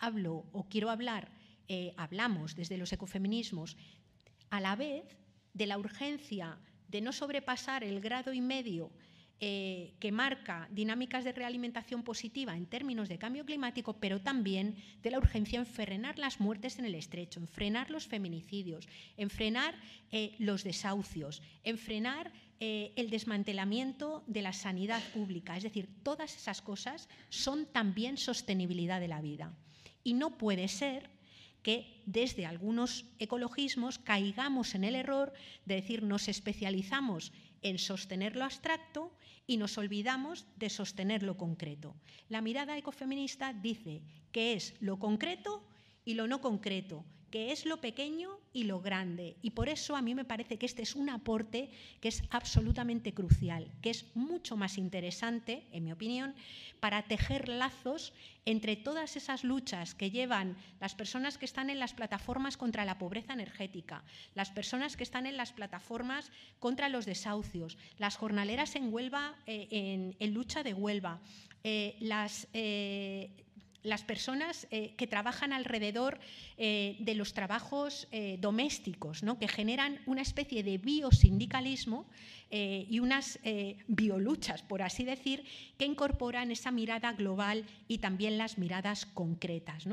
hablo o quiero hablar, eh, hablamos desde los ecofeminismos, a la vez de la urgencia de no sobrepasar el grado y medio eh, que marca dinámicas de realimentación positiva en términos de cambio climático, pero también de la urgencia en frenar las muertes en el estrecho, en frenar los feminicidios, en frenar eh, los desahucios, en frenar eh, el desmantelamiento de la sanidad pública. Es decir, todas esas cosas son también sostenibilidad de la vida. Y no puede ser que desde algunos ecologismos caigamos en el error de decir nos especializamos en sostener lo abstracto y nos olvidamos de sostener lo concreto. La mirada ecofeminista dice que es lo concreto y lo no concreto, que es lo pequeño y lo grande. Y por eso a mí me parece que este es un aporte que es absolutamente crucial, que es mucho más interesante, en mi opinión, para tejer lazos entre todas esas luchas que llevan las personas que están en las plataformas contra la pobreza energética, las personas que están en las plataformas contra los desahucios, las jornaleras en Huelva, eh, en, lucha de Huelva, eh, las eh, las personas eh, que trabajan alrededor eh, de los trabajos eh, domésticos, ¿no? que generan una especie de biosindicalismo y unas bioluchas, por así decir, que incorporan esa mirada global y también las miradas concretas.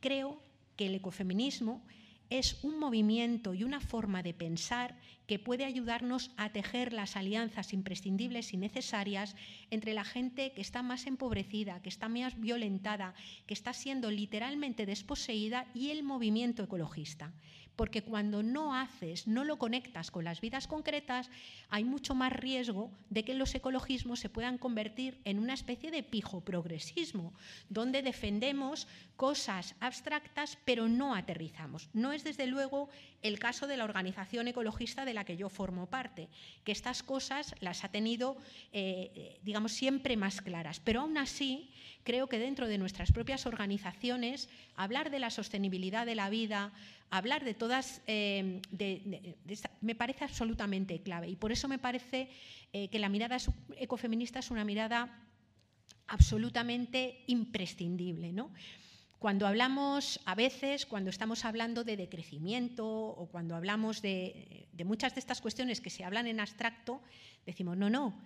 Creo que el ecofeminismo es un movimiento y una forma de pensar que puede ayudarnos a tejer las alianzas imprescindibles y necesarias entre la gente que está más empobrecida, que está más violentada, que está siendo literalmente desposeída y el movimiento ecologista porque cuando no haces, no lo conectas con las vidas concretas, hay mucho más riesgo de que los ecologismos se puedan convertir en una especie de pijo progresismo, donde defendemos cosas abstractas pero no aterrizamos. No es desde luego el caso de la Organización Ecologista de la que yo formo parte, que estas cosas las ha tenido, eh, digamos, siempre más claras. Pero aún así, creo que dentro de nuestras propias organizaciones, hablar de la sostenibilidad de la vida, hablar de todas, eh, me parece absolutamente clave. Y por eso me parece eh, que la mirada ecofeminista es una mirada absolutamente imprescindible. ¿no? Cuando hablamos, a veces, cuando estamos hablando de decrecimiento o cuando hablamos de, de muchas de estas cuestiones que se hablan en abstracto, decimos, no, no,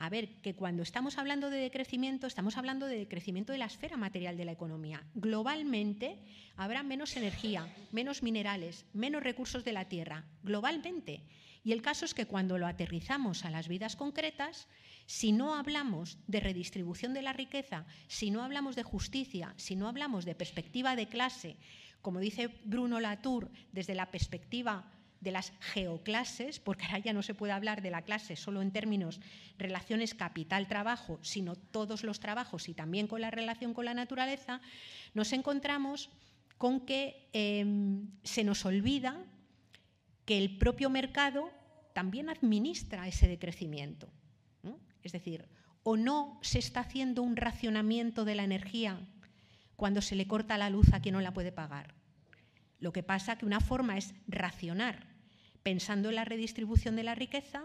a ver, que cuando estamos hablando de decrecimiento, estamos hablando de decrecimiento de la esfera material de la economía. Globalmente habrá menos energía, menos minerales, menos recursos de la tierra, globalmente. Y el caso es que cuando lo aterrizamos a las vidas concretas, si no hablamos de redistribución de la riqueza, si no hablamos de justicia, si no hablamos de perspectiva de clase, como dice Bruno Latour, desde la perspectiva de las geoclases, porque ahora ya no se puede hablar de la clase solo en términos relaciones capital-trabajo, sino todos los trabajos y también con la relación con la naturaleza, nos encontramos con que em, se nos olvida que el propio mercado también administra ese decrecimiento. Es decir, o no se está haciendo un racionamiento de la energía cuando se le corta la luz a quien no la puede pagar. Lo que pasa que una forma es racionar pensando en la redistribución de la riqueza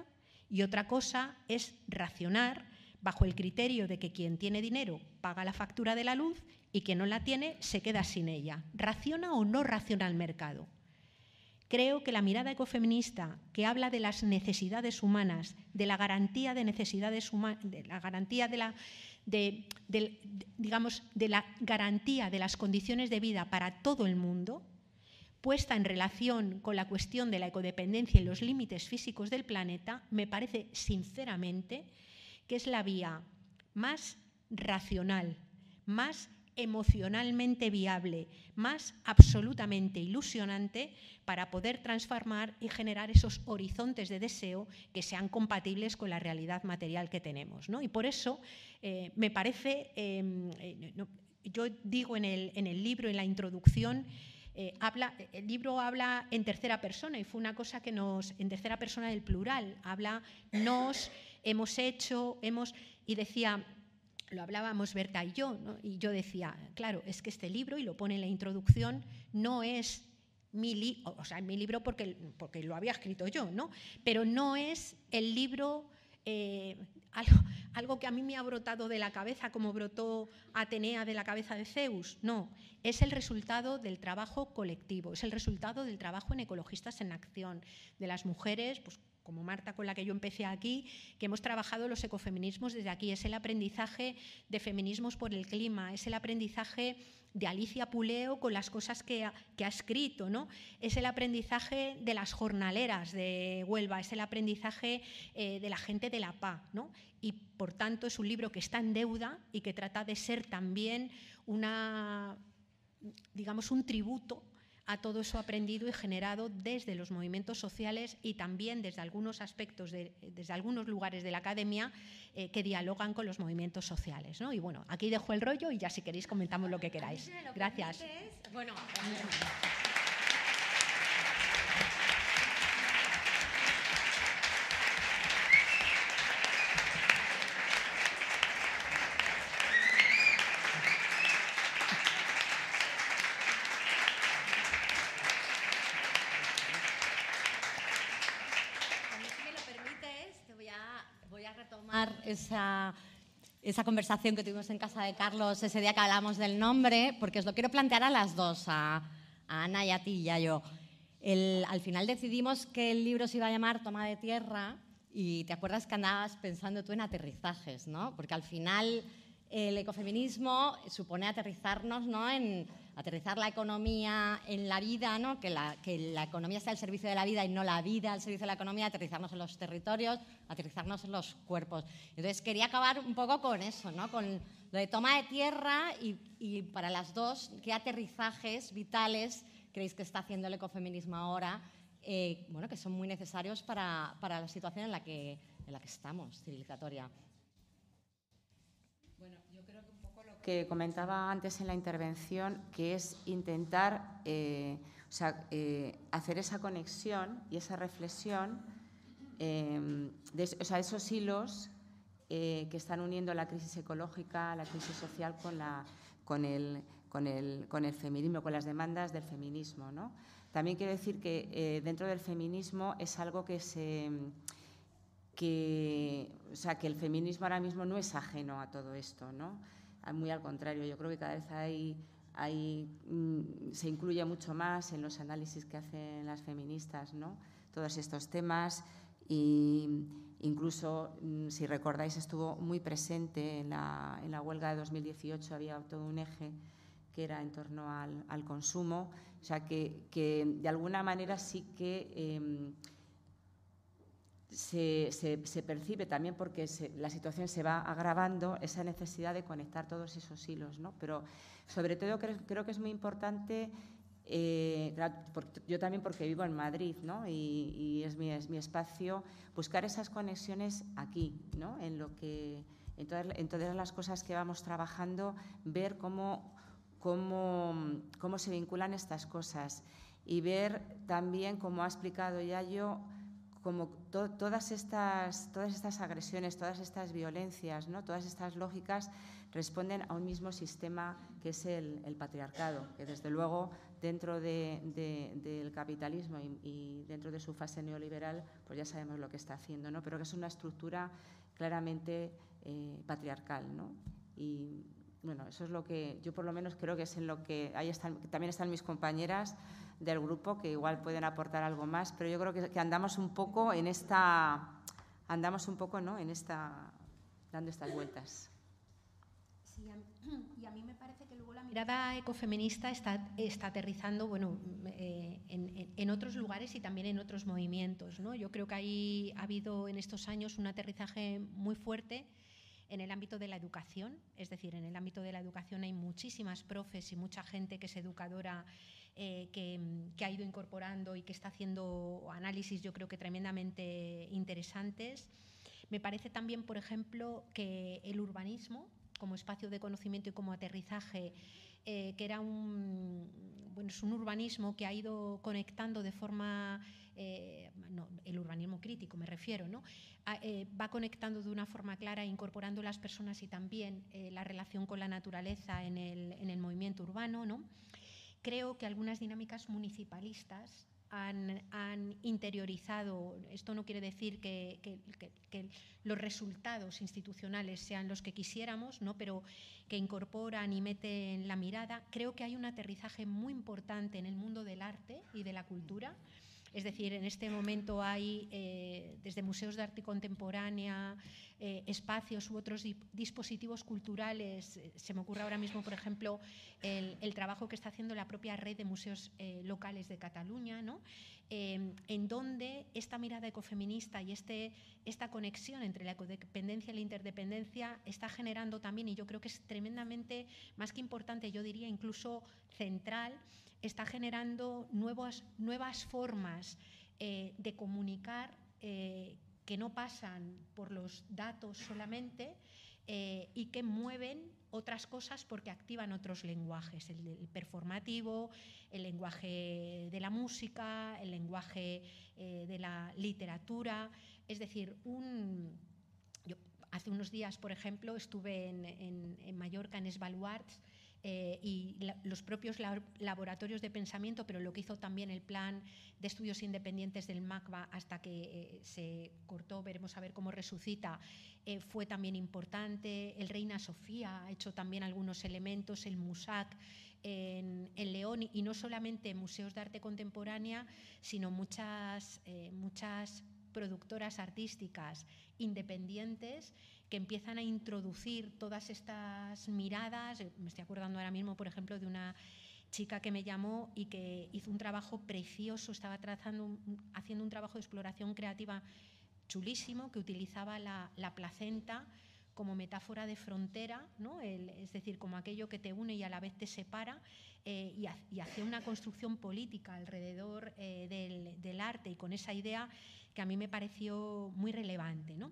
y otra cosa es racionar bajo el criterio de que quien tiene dinero paga la factura de la luz y quien no la tiene se queda sin ella. ¿Raciona o no raciona el mercado? Creo que la mirada ecofeminista que habla de las necesidades humanas, de la garantía de necesidades humanas, de la garantía de la digamos de la garantía de las condiciones de vida para todo el mundo, puesta en relación con la cuestión de la ecodependencia y los límites físicos del planeta, me parece sinceramente que es la vía más racional, más emocionalmente viable, más absolutamente ilusionante para poder transformar y generar esos horizontes de deseo que sean compatibles con la realidad material que tenemos. Y por eso eh, me parece, em, eh, yo digo en el, en el libro, en la introducción, eh, habla, el libro habla en tercera persona y fue una cosa que nos, en tercera persona del plural, habla nos, hemos hecho, hemos, y decía, lo hablábamos Berta y yo, y yo decía, claro, es que este libro, y lo pone en la introducción, no es mi, o sea, mi libro porque, porque lo había escrito yo, ¿no? pero no es el libro eh, algo, que a mí me ha brotado de la cabeza, como brotó Atenea de la cabeza de Zeus. No, es el resultado del trabajo colectivo, es el resultado del trabajo en ecologistas en acción, de las mujeres, pues, como Marta con la que yo empecé aquí, que hemos trabajado los ecofeminismos desde aquí. Es el aprendizaje de feminismos por el clima, es el aprendizaje de Alicia Puleo con las cosas que ha, escrito, ¿no? Es el aprendizaje de las jornaleras de Huelva, es el aprendizaje eh, de la gente de la PA, ¿no? Y por tanto es un libro que está en deuda y que trata de ser también una, digamos, un tributo a todo eso aprendido y generado desde los movimientos sociales y también desde algunos aspectos, desde algunos lugares de la academia eh, que dialogan con los movimientos sociales. Y bueno, aquí dejo el rollo y ya si queréis comentamos lo que queráis. Gracias. Bueno, esa, esa conversación que tuvimos en casa de Carlos ese día que hablamos del nombre, porque os lo quiero plantear a las dos, a, Ana y a ti y a yo. al final decidimos que el libro se iba a llamar Toma de Tierra y te acuerdas que andabas pensando tú en aterrizajes, ¿no? Porque al final el ecofeminismo supone aterrizarnos ¿no? en aterrizar la economía en la vida, ¿no? que, la, que la economía sea al servicio de la vida y no la vida al servicio de la economía, aterrizarnos en los territorios, aterrizarnos en los cuerpos. Entonces quería acabar un poco con eso, ¿no? con lo de toma de tierra y, y para las dos, ¿qué aterrizajes vitales creéis que está haciendo el ecofeminismo ahora? Eh, bueno, que son muy necesarios para, para la situación en la que, en la que estamos, civilizatoria. Que comentaba antes en la intervención, que es intentar, eh, o sea, eh, hacer esa conexión y esa reflexión, em, de, o sea, esos hilos eh, que están uniendo la crisis ecológica, la crisis social con, la, con, el, con, el, con el feminismo, con las demandas del feminismo. ¿no? También quiero decir que eh, dentro del feminismo es algo que se que, o sea, que el feminismo ahora mismo no es ajeno a todo esto, ¿no? Muy al contrario, yo creo que cada vez hay, hay, mm, se incluye mucho más en los análisis que hacen las feministas, ¿no? Todos estos temas y incluso, mm, si recordáis, estuvo muy presente en la, en la huelga de 2018, había todo un eje que era en torno al, al consumo, o sea, que, que, de alguna manera sí que... Eh, se, se, percibe también porque la situación se va agravando esa necesidad de conectar todos esos hilos. ¿no? Pero sobre todo creo, creo que es muy importante, eh, yo también porque vivo en Madrid ¿no? y, y es, mi, es, mi, espacio, buscar esas conexiones aquí, ¿no? en, lo que, en, todas, en todas las cosas que vamos trabajando, ver cómo, cómo, cómo se vinculan estas cosas y ver también, como ha explicado ya yo, como todas, estas, todas estas agresiones, todas estas violencias, todas estas lógicas responden a un mismo sistema que es el, patriarcado, que desde luego dentro del capitalismo y, dentro de su fase neoliberal, pues ya sabemos lo que está haciendo, ¿no? pero que es una estructura claramente eh, patriarcal. ¿no? Bueno, eso es lo que yo por lo menos creo que es en lo que ahí también están mis compañeras del grupo que igual pueden aportar algo más, pero yo creo que, andamos un poco en esta, andamos un poco, ¿no? En esta, dando estas vueltas. Sí, y a mí me parece que luego la mirada ecofeminista está, está aterrizando, bueno, eh, en, en, otros lugares y también en otros movimientos, ¿no? Yo creo que ahí ha habido en estos años un aterrizaje muy fuerte en el ámbito de la educación, es decir, en el ámbito de la educación hay muchísimas profes y mucha gente que es educadora eh, que, ha ido incorporando y que está haciendo análisis, yo creo que tremendamente interesantes. Me parece también, por ejemplo, que el urbanismo, como espacio de conocimiento y como aterrizaje, eh, que era un, bueno, es un urbanismo que ha ido conectando de forma, eh, el urbanismo crítico me refiero, ¿no? va conectando de una forma clara, incorporando las personas y también la relación con la naturaleza en el, en el movimiento urbano. ¿no? creo que algunas dinámicas municipalistas han, interiorizado, esto no quiere decir que, los resultados institucionales sean los que quisiéramos, ¿no? pero que incorporan y meten la mirada. Creo que hay un aterrizaje muy importante en el mundo del arte y de la cultura. Es decir, en este momento hay eh, desde museos de arte contemporánea, eh, espacios u otros dispositivos culturales. Eh, se me ocurre ahora mismo, por ejemplo, el, trabajo que está haciendo la propia red de museos locales de Cataluña, ¿no? en donde esta mirada ecofeminista y este, esta conexión entre la codependencia y la interdependencia está generando también, y yo creo que es tremendamente, más que importante, yo diría incluso central, está generando nuevas, formas eh, de comunicar eh, que no pasan por los datos solamente eh, y que mueven otras cosas porque activan otros lenguajes, el, performativo, el lenguaje de la música, el lenguaje de la literatura. Es decir, un, hace unos días, por ejemplo, estuve en, en Mallorca, en Svalbards, eh, y los propios laboratorios de pensamiento, pero lo que hizo también el plan de estudios independientes del MACBA hasta que eh, se cortó, veremos a ver cómo resucita, eh, fue también importante. El Reina Sofía ha hecho también algunos elementos, el MUSAC en, León, y no solamente museos de arte contemporánea, sino muchas, muchas productoras artísticas independientes que empiezan a introducir todas estas miradas. Me estoy acordando ahora mismo, por ejemplo, de una chica que me llamó y que hizo un trabajo precioso, estaba trazando, haciendo un trabajo de exploración creativa chulísimo, que utilizaba la, placenta como metáfora de frontera, es decir, como aquello que te une y a la vez te separa, eh, y, y hacía una construcción política alrededor eh, del, del, arte y con esa idea que a mí me pareció muy relevante. ¿no?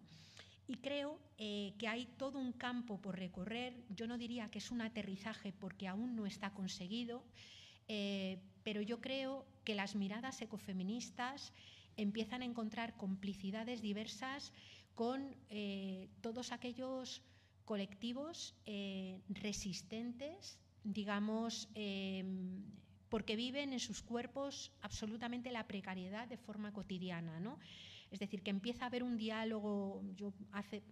Y creo eh, que hay todo un campo por recorrer. Yo no diría que es un aterrizaje porque aún no está conseguido. eh, pero yo creo que las miradas ecofeministas empiezan a encontrar complicidades diversas con eh, todos aquellos colectivos resistentes, digamos, em, porque viven en sus cuerpos absolutamente la precariedad de forma cotidiana. ¿no? Es decir, que empieza a haber un diálogo, yo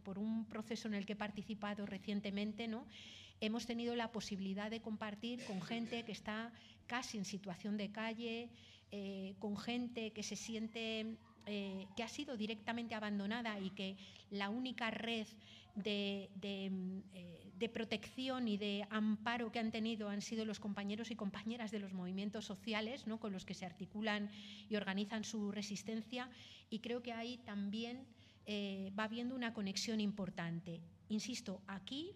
por un proceso en el que he participado recientemente, ¿no? hemos tenido la posibilidad de compartir con gente que está casi en situación de calle, eh, con gente que se siente eh, que ha sido directamente abandonada y que la única red eh, de, protección y de amparo que han tenido han sido los compañeros y compañeras de los movimientos sociales, ¿no? con los que se articulan y organizan su resistencia. Y creo que ahí también va habiendo una conexión importante. Insisto, aquí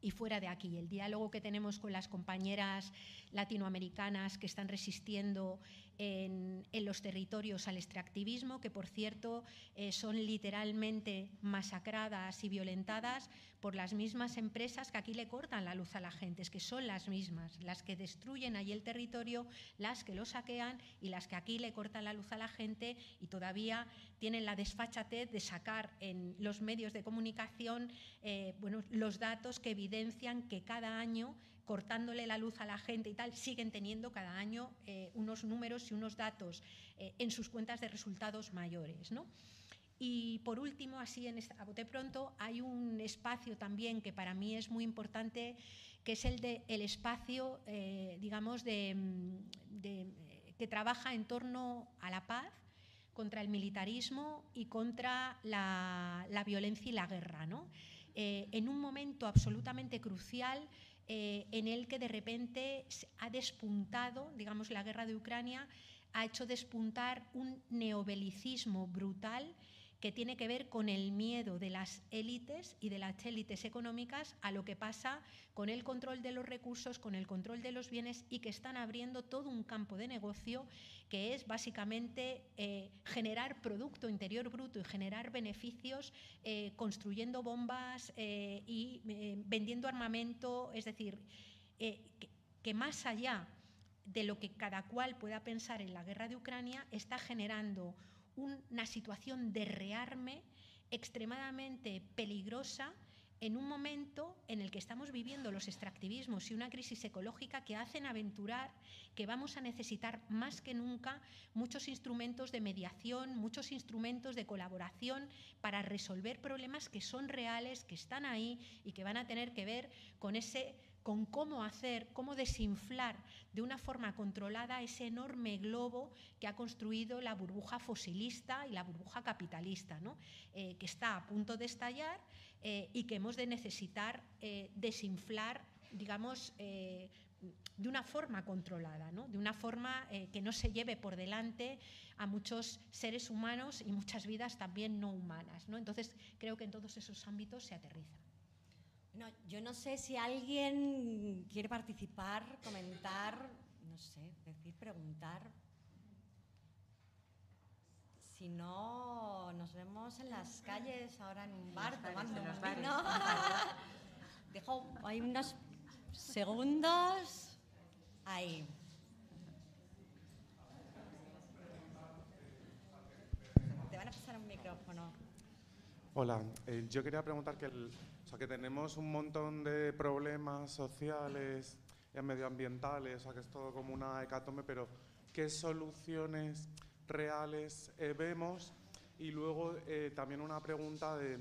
y fuera de aquí. El diálogo que tenemos con las compañeras latinoamericanas que están resistiendo en, los territorios al extractivismo, que por cierto eh, son literalmente masacradas y violentadas por las mismas empresas que aquí le cortan la luz a la gente, es que son las mismas, las que destruyen allí el territorio, las que lo saquean y las que aquí le cortan la luz a la gente y todavía tienen la desfachatez de sacar en los medios de comunicación eh, bueno, los datos que evidencian que cada año cortándole la luz a la gente y tal, siguen teniendo cada año eh, unos números y unos datos eh, en sus cuentas de resultados mayores. Y por último, así en a bote pronto, hay un espacio también que para mí es muy importante, que es el de el espacio, eh, digamos, de, que trabaja en torno a la paz, contra el militarismo y contra la, violencia y la guerra. en un momento absolutamente crucial eh, en el que de repente ha despuntado, digamos, la guerra de Ucrania ha hecho despuntar un neobelicismo brutal que tiene que ver con el miedo de las élites y de las élites económicas a lo que pasa con el control de los recursos, con el control de los bienes y que están abriendo todo un campo de negocio que es básicamente eh, generar Producto Interior Bruto y generar beneficios eh, construyendo bombas eh, y vendiendo armamento, es decir, que más allá de lo que cada cual pueda pensar en la guerra de Ucrania, está generando una situación de rearme extremadamente peligrosa en un momento en el que estamos viviendo los extractivismos y una crisis ecológica que hacen aventurar que vamos a necesitar más que nunca muchos instrumentos de mediación, muchos instrumentos de colaboración para resolver problemas que son reales, que están ahí y que van a tener que ver con ese con cómo hacer, cómo desinflar de una forma controlada ese enorme globo que ha construido la burbuja fosilista y la burbuja capitalista, ¿no? Eh, que está a punto de estallar eh, y que hemos de necesitar eh, desinflar, digamos, de una forma controlada, ¿no? de una forma que no se lleve por delante a muchos seres humanos y muchas vidas también no humanas. ¿no? Entonces, creo que en todos esos ámbitos se aterriza. No, yo no sé si alguien quiere participar, comentar, no sé, decir, preguntar. Si no, nos vemos en las calles ahora en un bar tomando un vino. Dejo hay unos segundos. Ahí. Te van a pasar un micrófono. Hola, eh, yo quería preguntar que el, o sea, que tenemos un montón de problemas sociales y medioambientales, o sea, que es todo como una hecatombe, pero ¿qué soluciones reales eh, vemos? Y luego eh, también una pregunta de,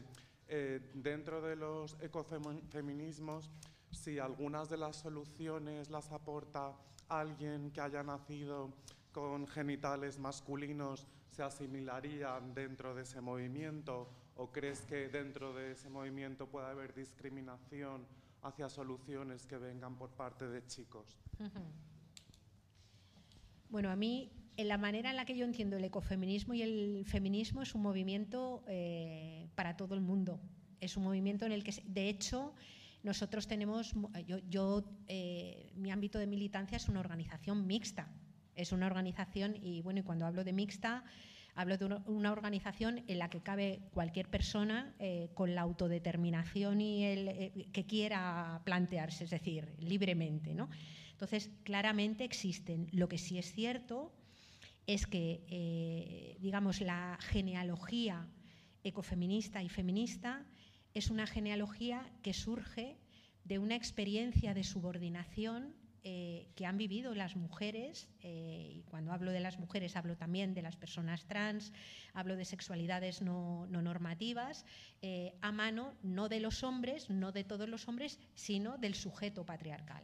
eh, dentro de los ecofeminismos, si algunas de las soluciones las aporta alguien que haya nacido con genitales masculinos, se asimilarían dentro de ese movimiento ¿O crees que dentro de ese movimiento puede haber discriminación hacia soluciones que vengan por parte de chicos? Bueno, a mí, en la manera en la que yo entiendo el ecofeminismo y el feminismo es un movimiento eh, para todo el mundo. Es un movimiento en el que, de hecho, nosotros tenemos, yo, eh, mi ámbito de militancia es una organización mixta. Es una organización, y bueno, y cuando hablo de mixta, Hablo de una organización en la que cabe cualquier persona eh, con la autodeterminación y eh, que quiera plantearse, es decir, libremente. ¿no? Entonces, claramente existen. Lo que sí es cierto es que, eh, digamos, la genealogía ecofeminista y feminista es una genealogía que surge de una experiencia de subordinación eh, que han vivido las mujeres, eh, y cuando hablo de las mujeres hablo también de las personas trans, hablo de sexualidades no, normativas, a mano no de los hombres, no de todos los hombres, sino del sujeto patriarcal.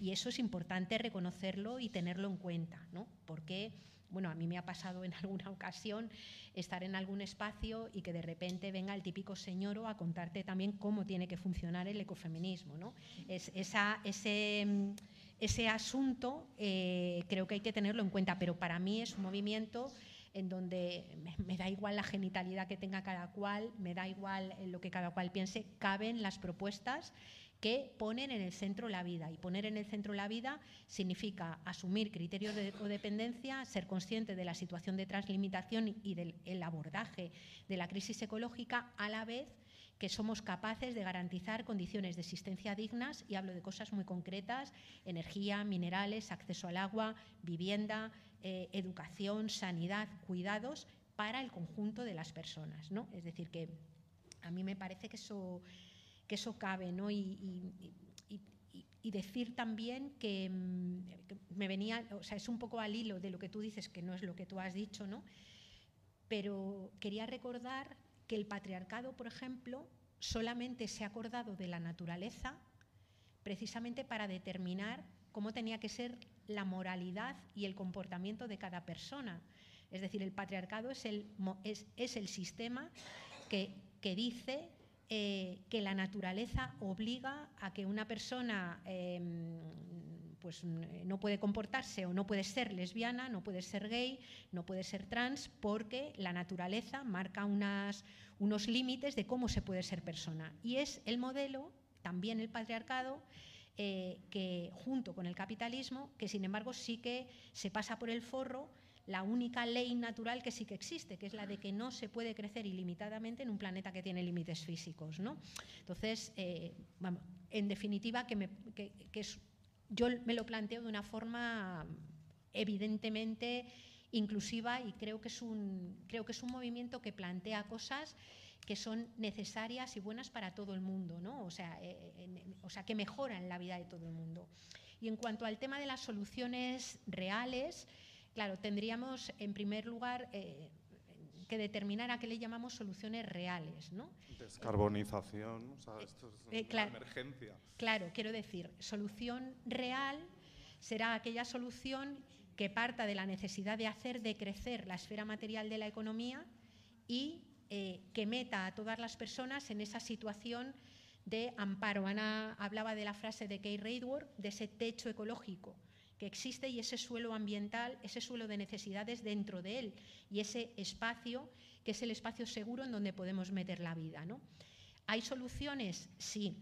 Y eso es importante reconocerlo y tenerlo en cuenta, ¿no? porque bueno, a mí me ha pasado en alguna ocasión estar en algún espacio y que de repente venga el típico señor a contarte también cómo tiene que funcionar el ecofeminismo. ¿no? Es, ese, ese, asunto eh, creo que hay que tenerlo en cuenta, pero para mí es un movimiento en donde me, da igual la genitalidad que tenga cada cual, me da igual lo que cada cual piense, caben las propuestas que ponen en el centro la vida. Y poner en el centro la vida significa asumir criterios de codependencia, ser consciente de la situación de translimitación y del abordaje de la crisis ecológica a la vez que somos capaces de garantizar condiciones de existencia dignas, y hablo de cosas muy concretas, energía, minerales, acceso al agua, vivienda, eh, educación, sanidad, cuidados, para el conjunto de las personas. ¿no? Es decir, que a mí me parece que eso que eso cabe, ¿no? Y, decir también que, mm, me venía, o sea, es un poco al hilo de lo que tú dices, que no es lo que tú has dicho, ¿no? Pero quería recordar que el patriarcado, por ejemplo, solamente se ha acordado de la naturaleza precisamente para determinar cómo tenía que ser la moralidad y el comportamiento de cada persona. Es decir, el patriarcado es el, es, el sistema que, que dice eh, que la naturaleza obliga a que una persona em, pues, no puede comportarse o no puede ser lesbiana, no puede ser gay, no puede ser trans, porque la naturaleza marca unos límites de cómo se puede ser persona. Y es el modelo, también el patriarcado, eh, que junto con el capitalismo, que sin embargo sí que se pasa por el forro la única ley natural que sí que existe, que es la de que no se puede crecer ilimitadamente en un planeta que tiene límites físicos. ¿no? Entonces, eh, en definitiva, que, yo me lo planteo de una forma evidentemente inclusiva y creo que es un, creo que es un movimiento que plantea cosas que son necesarias y buenas para todo el mundo, ¿no? o, sea, eh, o sea, que mejoran la vida de todo el mundo. Y en cuanto al tema de las soluciones reales, Claro, tendríamos en primer lugar eh, que determinar a qué le llamamos soluciones reales. ¿no? Descarbonización, o sea, esto es eh, una emergencia. Claro, quiero decir, solución real será aquella solución que parta de la necesidad de hacer decrecer la esfera material de la economía y eh, que meta a todas las personas en esa situación de amparo. Ana hablaba de la frase de Kay Raidworth, de ese techo ecológico que existe y ese suelo ambiental, ese suelo de necesidades dentro de él y ese espacio que es el espacio seguro en donde podemos meter la vida. ¿no? ¿Hay soluciones? Sí.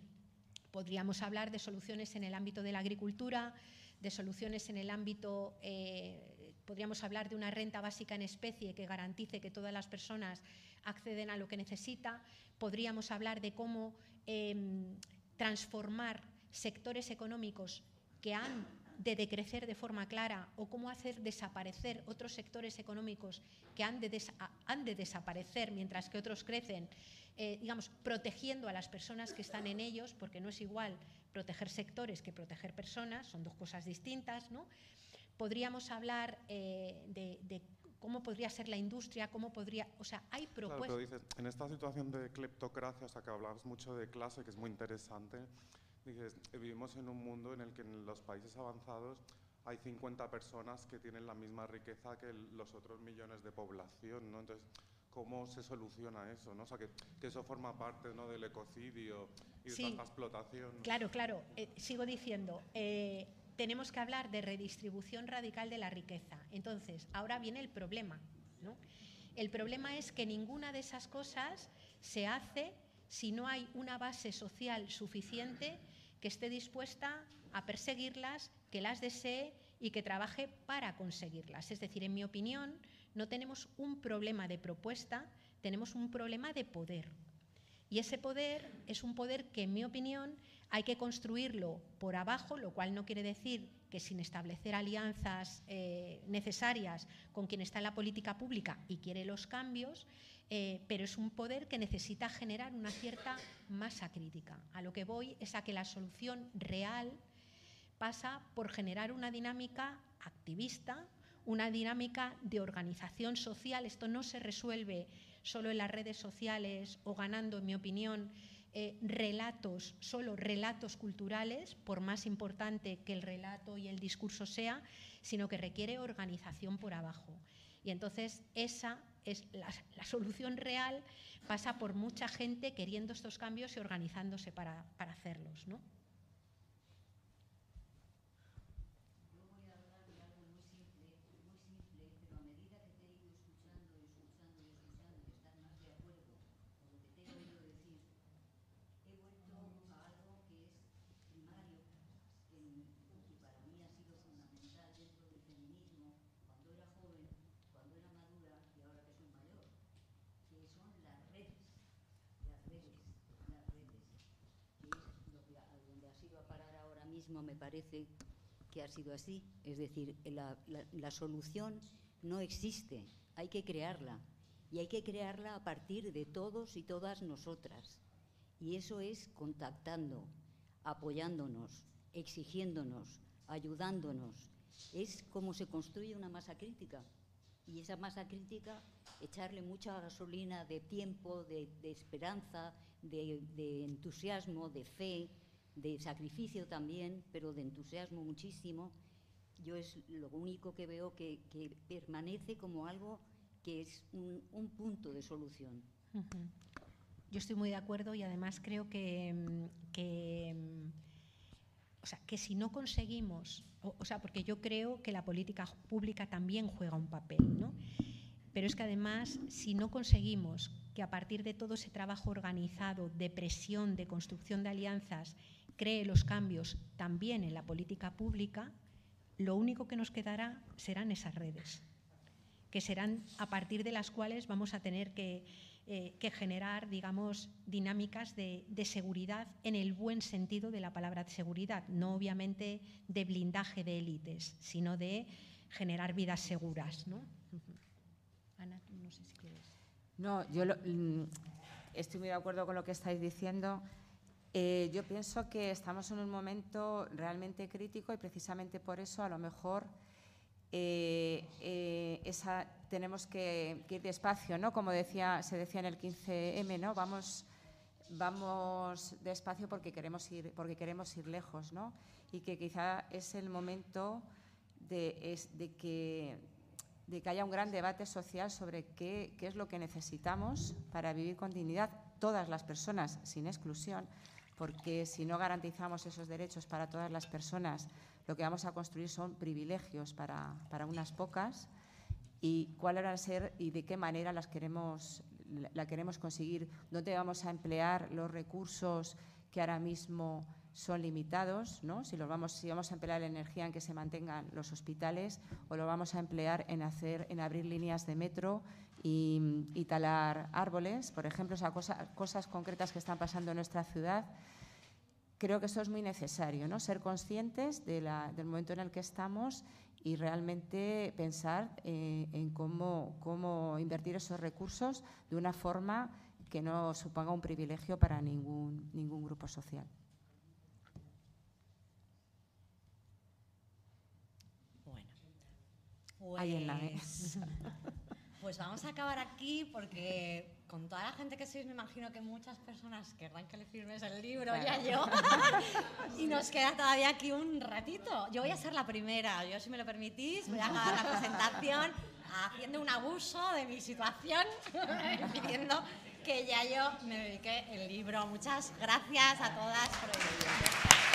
Podríamos hablar de soluciones en el ámbito de la agricultura, de soluciones en el ámbito, eh, podríamos hablar de una renta básica en especie que garantice que todas las personas acceden a lo que necesita, podríamos hablar de cómo em, transformar sectores económicos que han de decrecer de forma clara o cómo hacer desaparecer otros sectores económicos que han de, han de desaparecer mientras que otros crecen, eh, digamos, protegiendo a las personas que están en ellos, porque no es igual proteger sectores que proteger personas, son dos cosas distintas, ¿no? Podríamos hablar eh, de, cómo podría ser la industria, cómo podría, o sea, hay propuestas. en esta situación de cleptocracia, o sea, que hablamos mucho de clase, que es muy interesante, vivimos en un mundo en el que en los países avanzados hay 50 personas que tienen la misma riqueza que los otros millones de población, ¿no? Entonces, ¿cómo se soluciona eso? ¿no? O sea, que, eso forma parte ¿no? del ecocidio y de esta explotación. Claro, claro. Eh, sigo diciendo, eh, tenemos que hablar de redistribución radical de la riqueza. Entonces, ahora viene el problema. ¿no? El problema es que ninguna de esas cosas se hace si no hay una base social suficiente que esté dispuesta a perseguirlas, que las desee y que trabaje para conseguirlas. Es decir, en mi opinión, no tenemos un problema de propuesta, tenemos un problema de poder. Y ese poder es un poder que, en mi opinión, hay que construirlo por abajo, lo cual no quiere decir que sin establecer alianzas eh, necesarias con quien está en la política pública y quiere los cambios, eh, pero es un poder que necesita generar una cierta masa crítica. A lo que voy es a que la solución real pasa por generar una dinámica activista, una dinámica de organización social. Esto no se resuelve solo en las redes sociales o ganando, en mi opinión, eh, relatos, solo relatos culturales, por más importante que el relato y el discurso sea, sino que requiere organización por abajo. Y entonces esa es la, solución real, pasa por mucha gente queriendo estos cambios y organizándose para, para hacerlos. ¿no? Me parece que ha sido así. Es decir, la, solución no existe, hay que crearla. Y hay que crearla a partir de todos y todas nosotras. Y eso es contactando, apoyándonos, exigiéndonos, ayudándonos. Es como se construye una masa crítica. Y esa masa crítica, echarle mucha gasolina de tiempo, de, esperanza, de entusiasmo, de fe, de sacrificio también, pero de entusiasmo muchísimo, yo es lo único que veo que, permanece como algo que es un, punto de solución. Yo estoy muy de acuerdo y además creo que, que, o sea, que si no conseguimos, o, sea, porque yo creo que la política pública también juega un papel, ¿no? Pero es que además, si no conseguimos que a partir de todo ese trabajo organizado de presión, de construcción de alianzas cree los cambios también en la política pública, lo único que nos quedará serán esas redes, que serán a partir de las cuales vamos a tener que, eh, generar, digamos, dinámicas de, seguridad en el buen sentido de la palabra de seguridad, no obviamente de blindaje de élites, sino de generar vidas seguras. ¿no? Ana, no sé si quieres. No, yo mm, estoy muy de acuerdo con lo que estáis diciendo. Eh, yo pienso que estamos en un momento realmente crítico y precisamente por eso a lo mejor eh, eh, tenemos que, ir despacio, ¿no? Como decía, se decía en el 15M, ¿no? Vamos, vamos despacio porque queremos ir, porque queremos ir lejos, ¿no? Y que quizá es el momento de, que, que haya un gran debate social sobre qué es lo que necesitamos para vivir con dignidad todas las personas, sin exclusión porque si no garantizamos esos derechos para todas las personas, lo que vamos a construir son privilegios para, unas pocas. Y cuál van a ser y de qué manera las queremos, la queremos conseguir, dónde vamos a emplear los recursos que ahora mismo son limitados, ¿no? si, los vamos, si vamos a emplear la energía en que se mantengan los hospitales o lo vamos a emplear en, hacer, en abrir líneas de metro y, talar árboles, por ejemplo, cosas concretas que están pasando en nuestra ciudad. Creo que eso es muy necesario, ¿no? ser conscientes del momento en el que estamos y realmente pensar eh, en cómo, invertir esos recursos de una forma que no suponga un privilegio para ningún grupo social. Bueno, Ahí en la mesa. Pues vamos a acabar aquí porque con toda la gente que sois me imagino que muchas personas querrán que le firmes el libro, ya yo. y nos queda todavía aquí un ratito. Yo voy a ser la primera, yo si me lo permitís, voy a acabar la presentación haciendo un abuso de mi situación, pidiendo que ya yo me dedique el libro. Muchas gracias a todas por el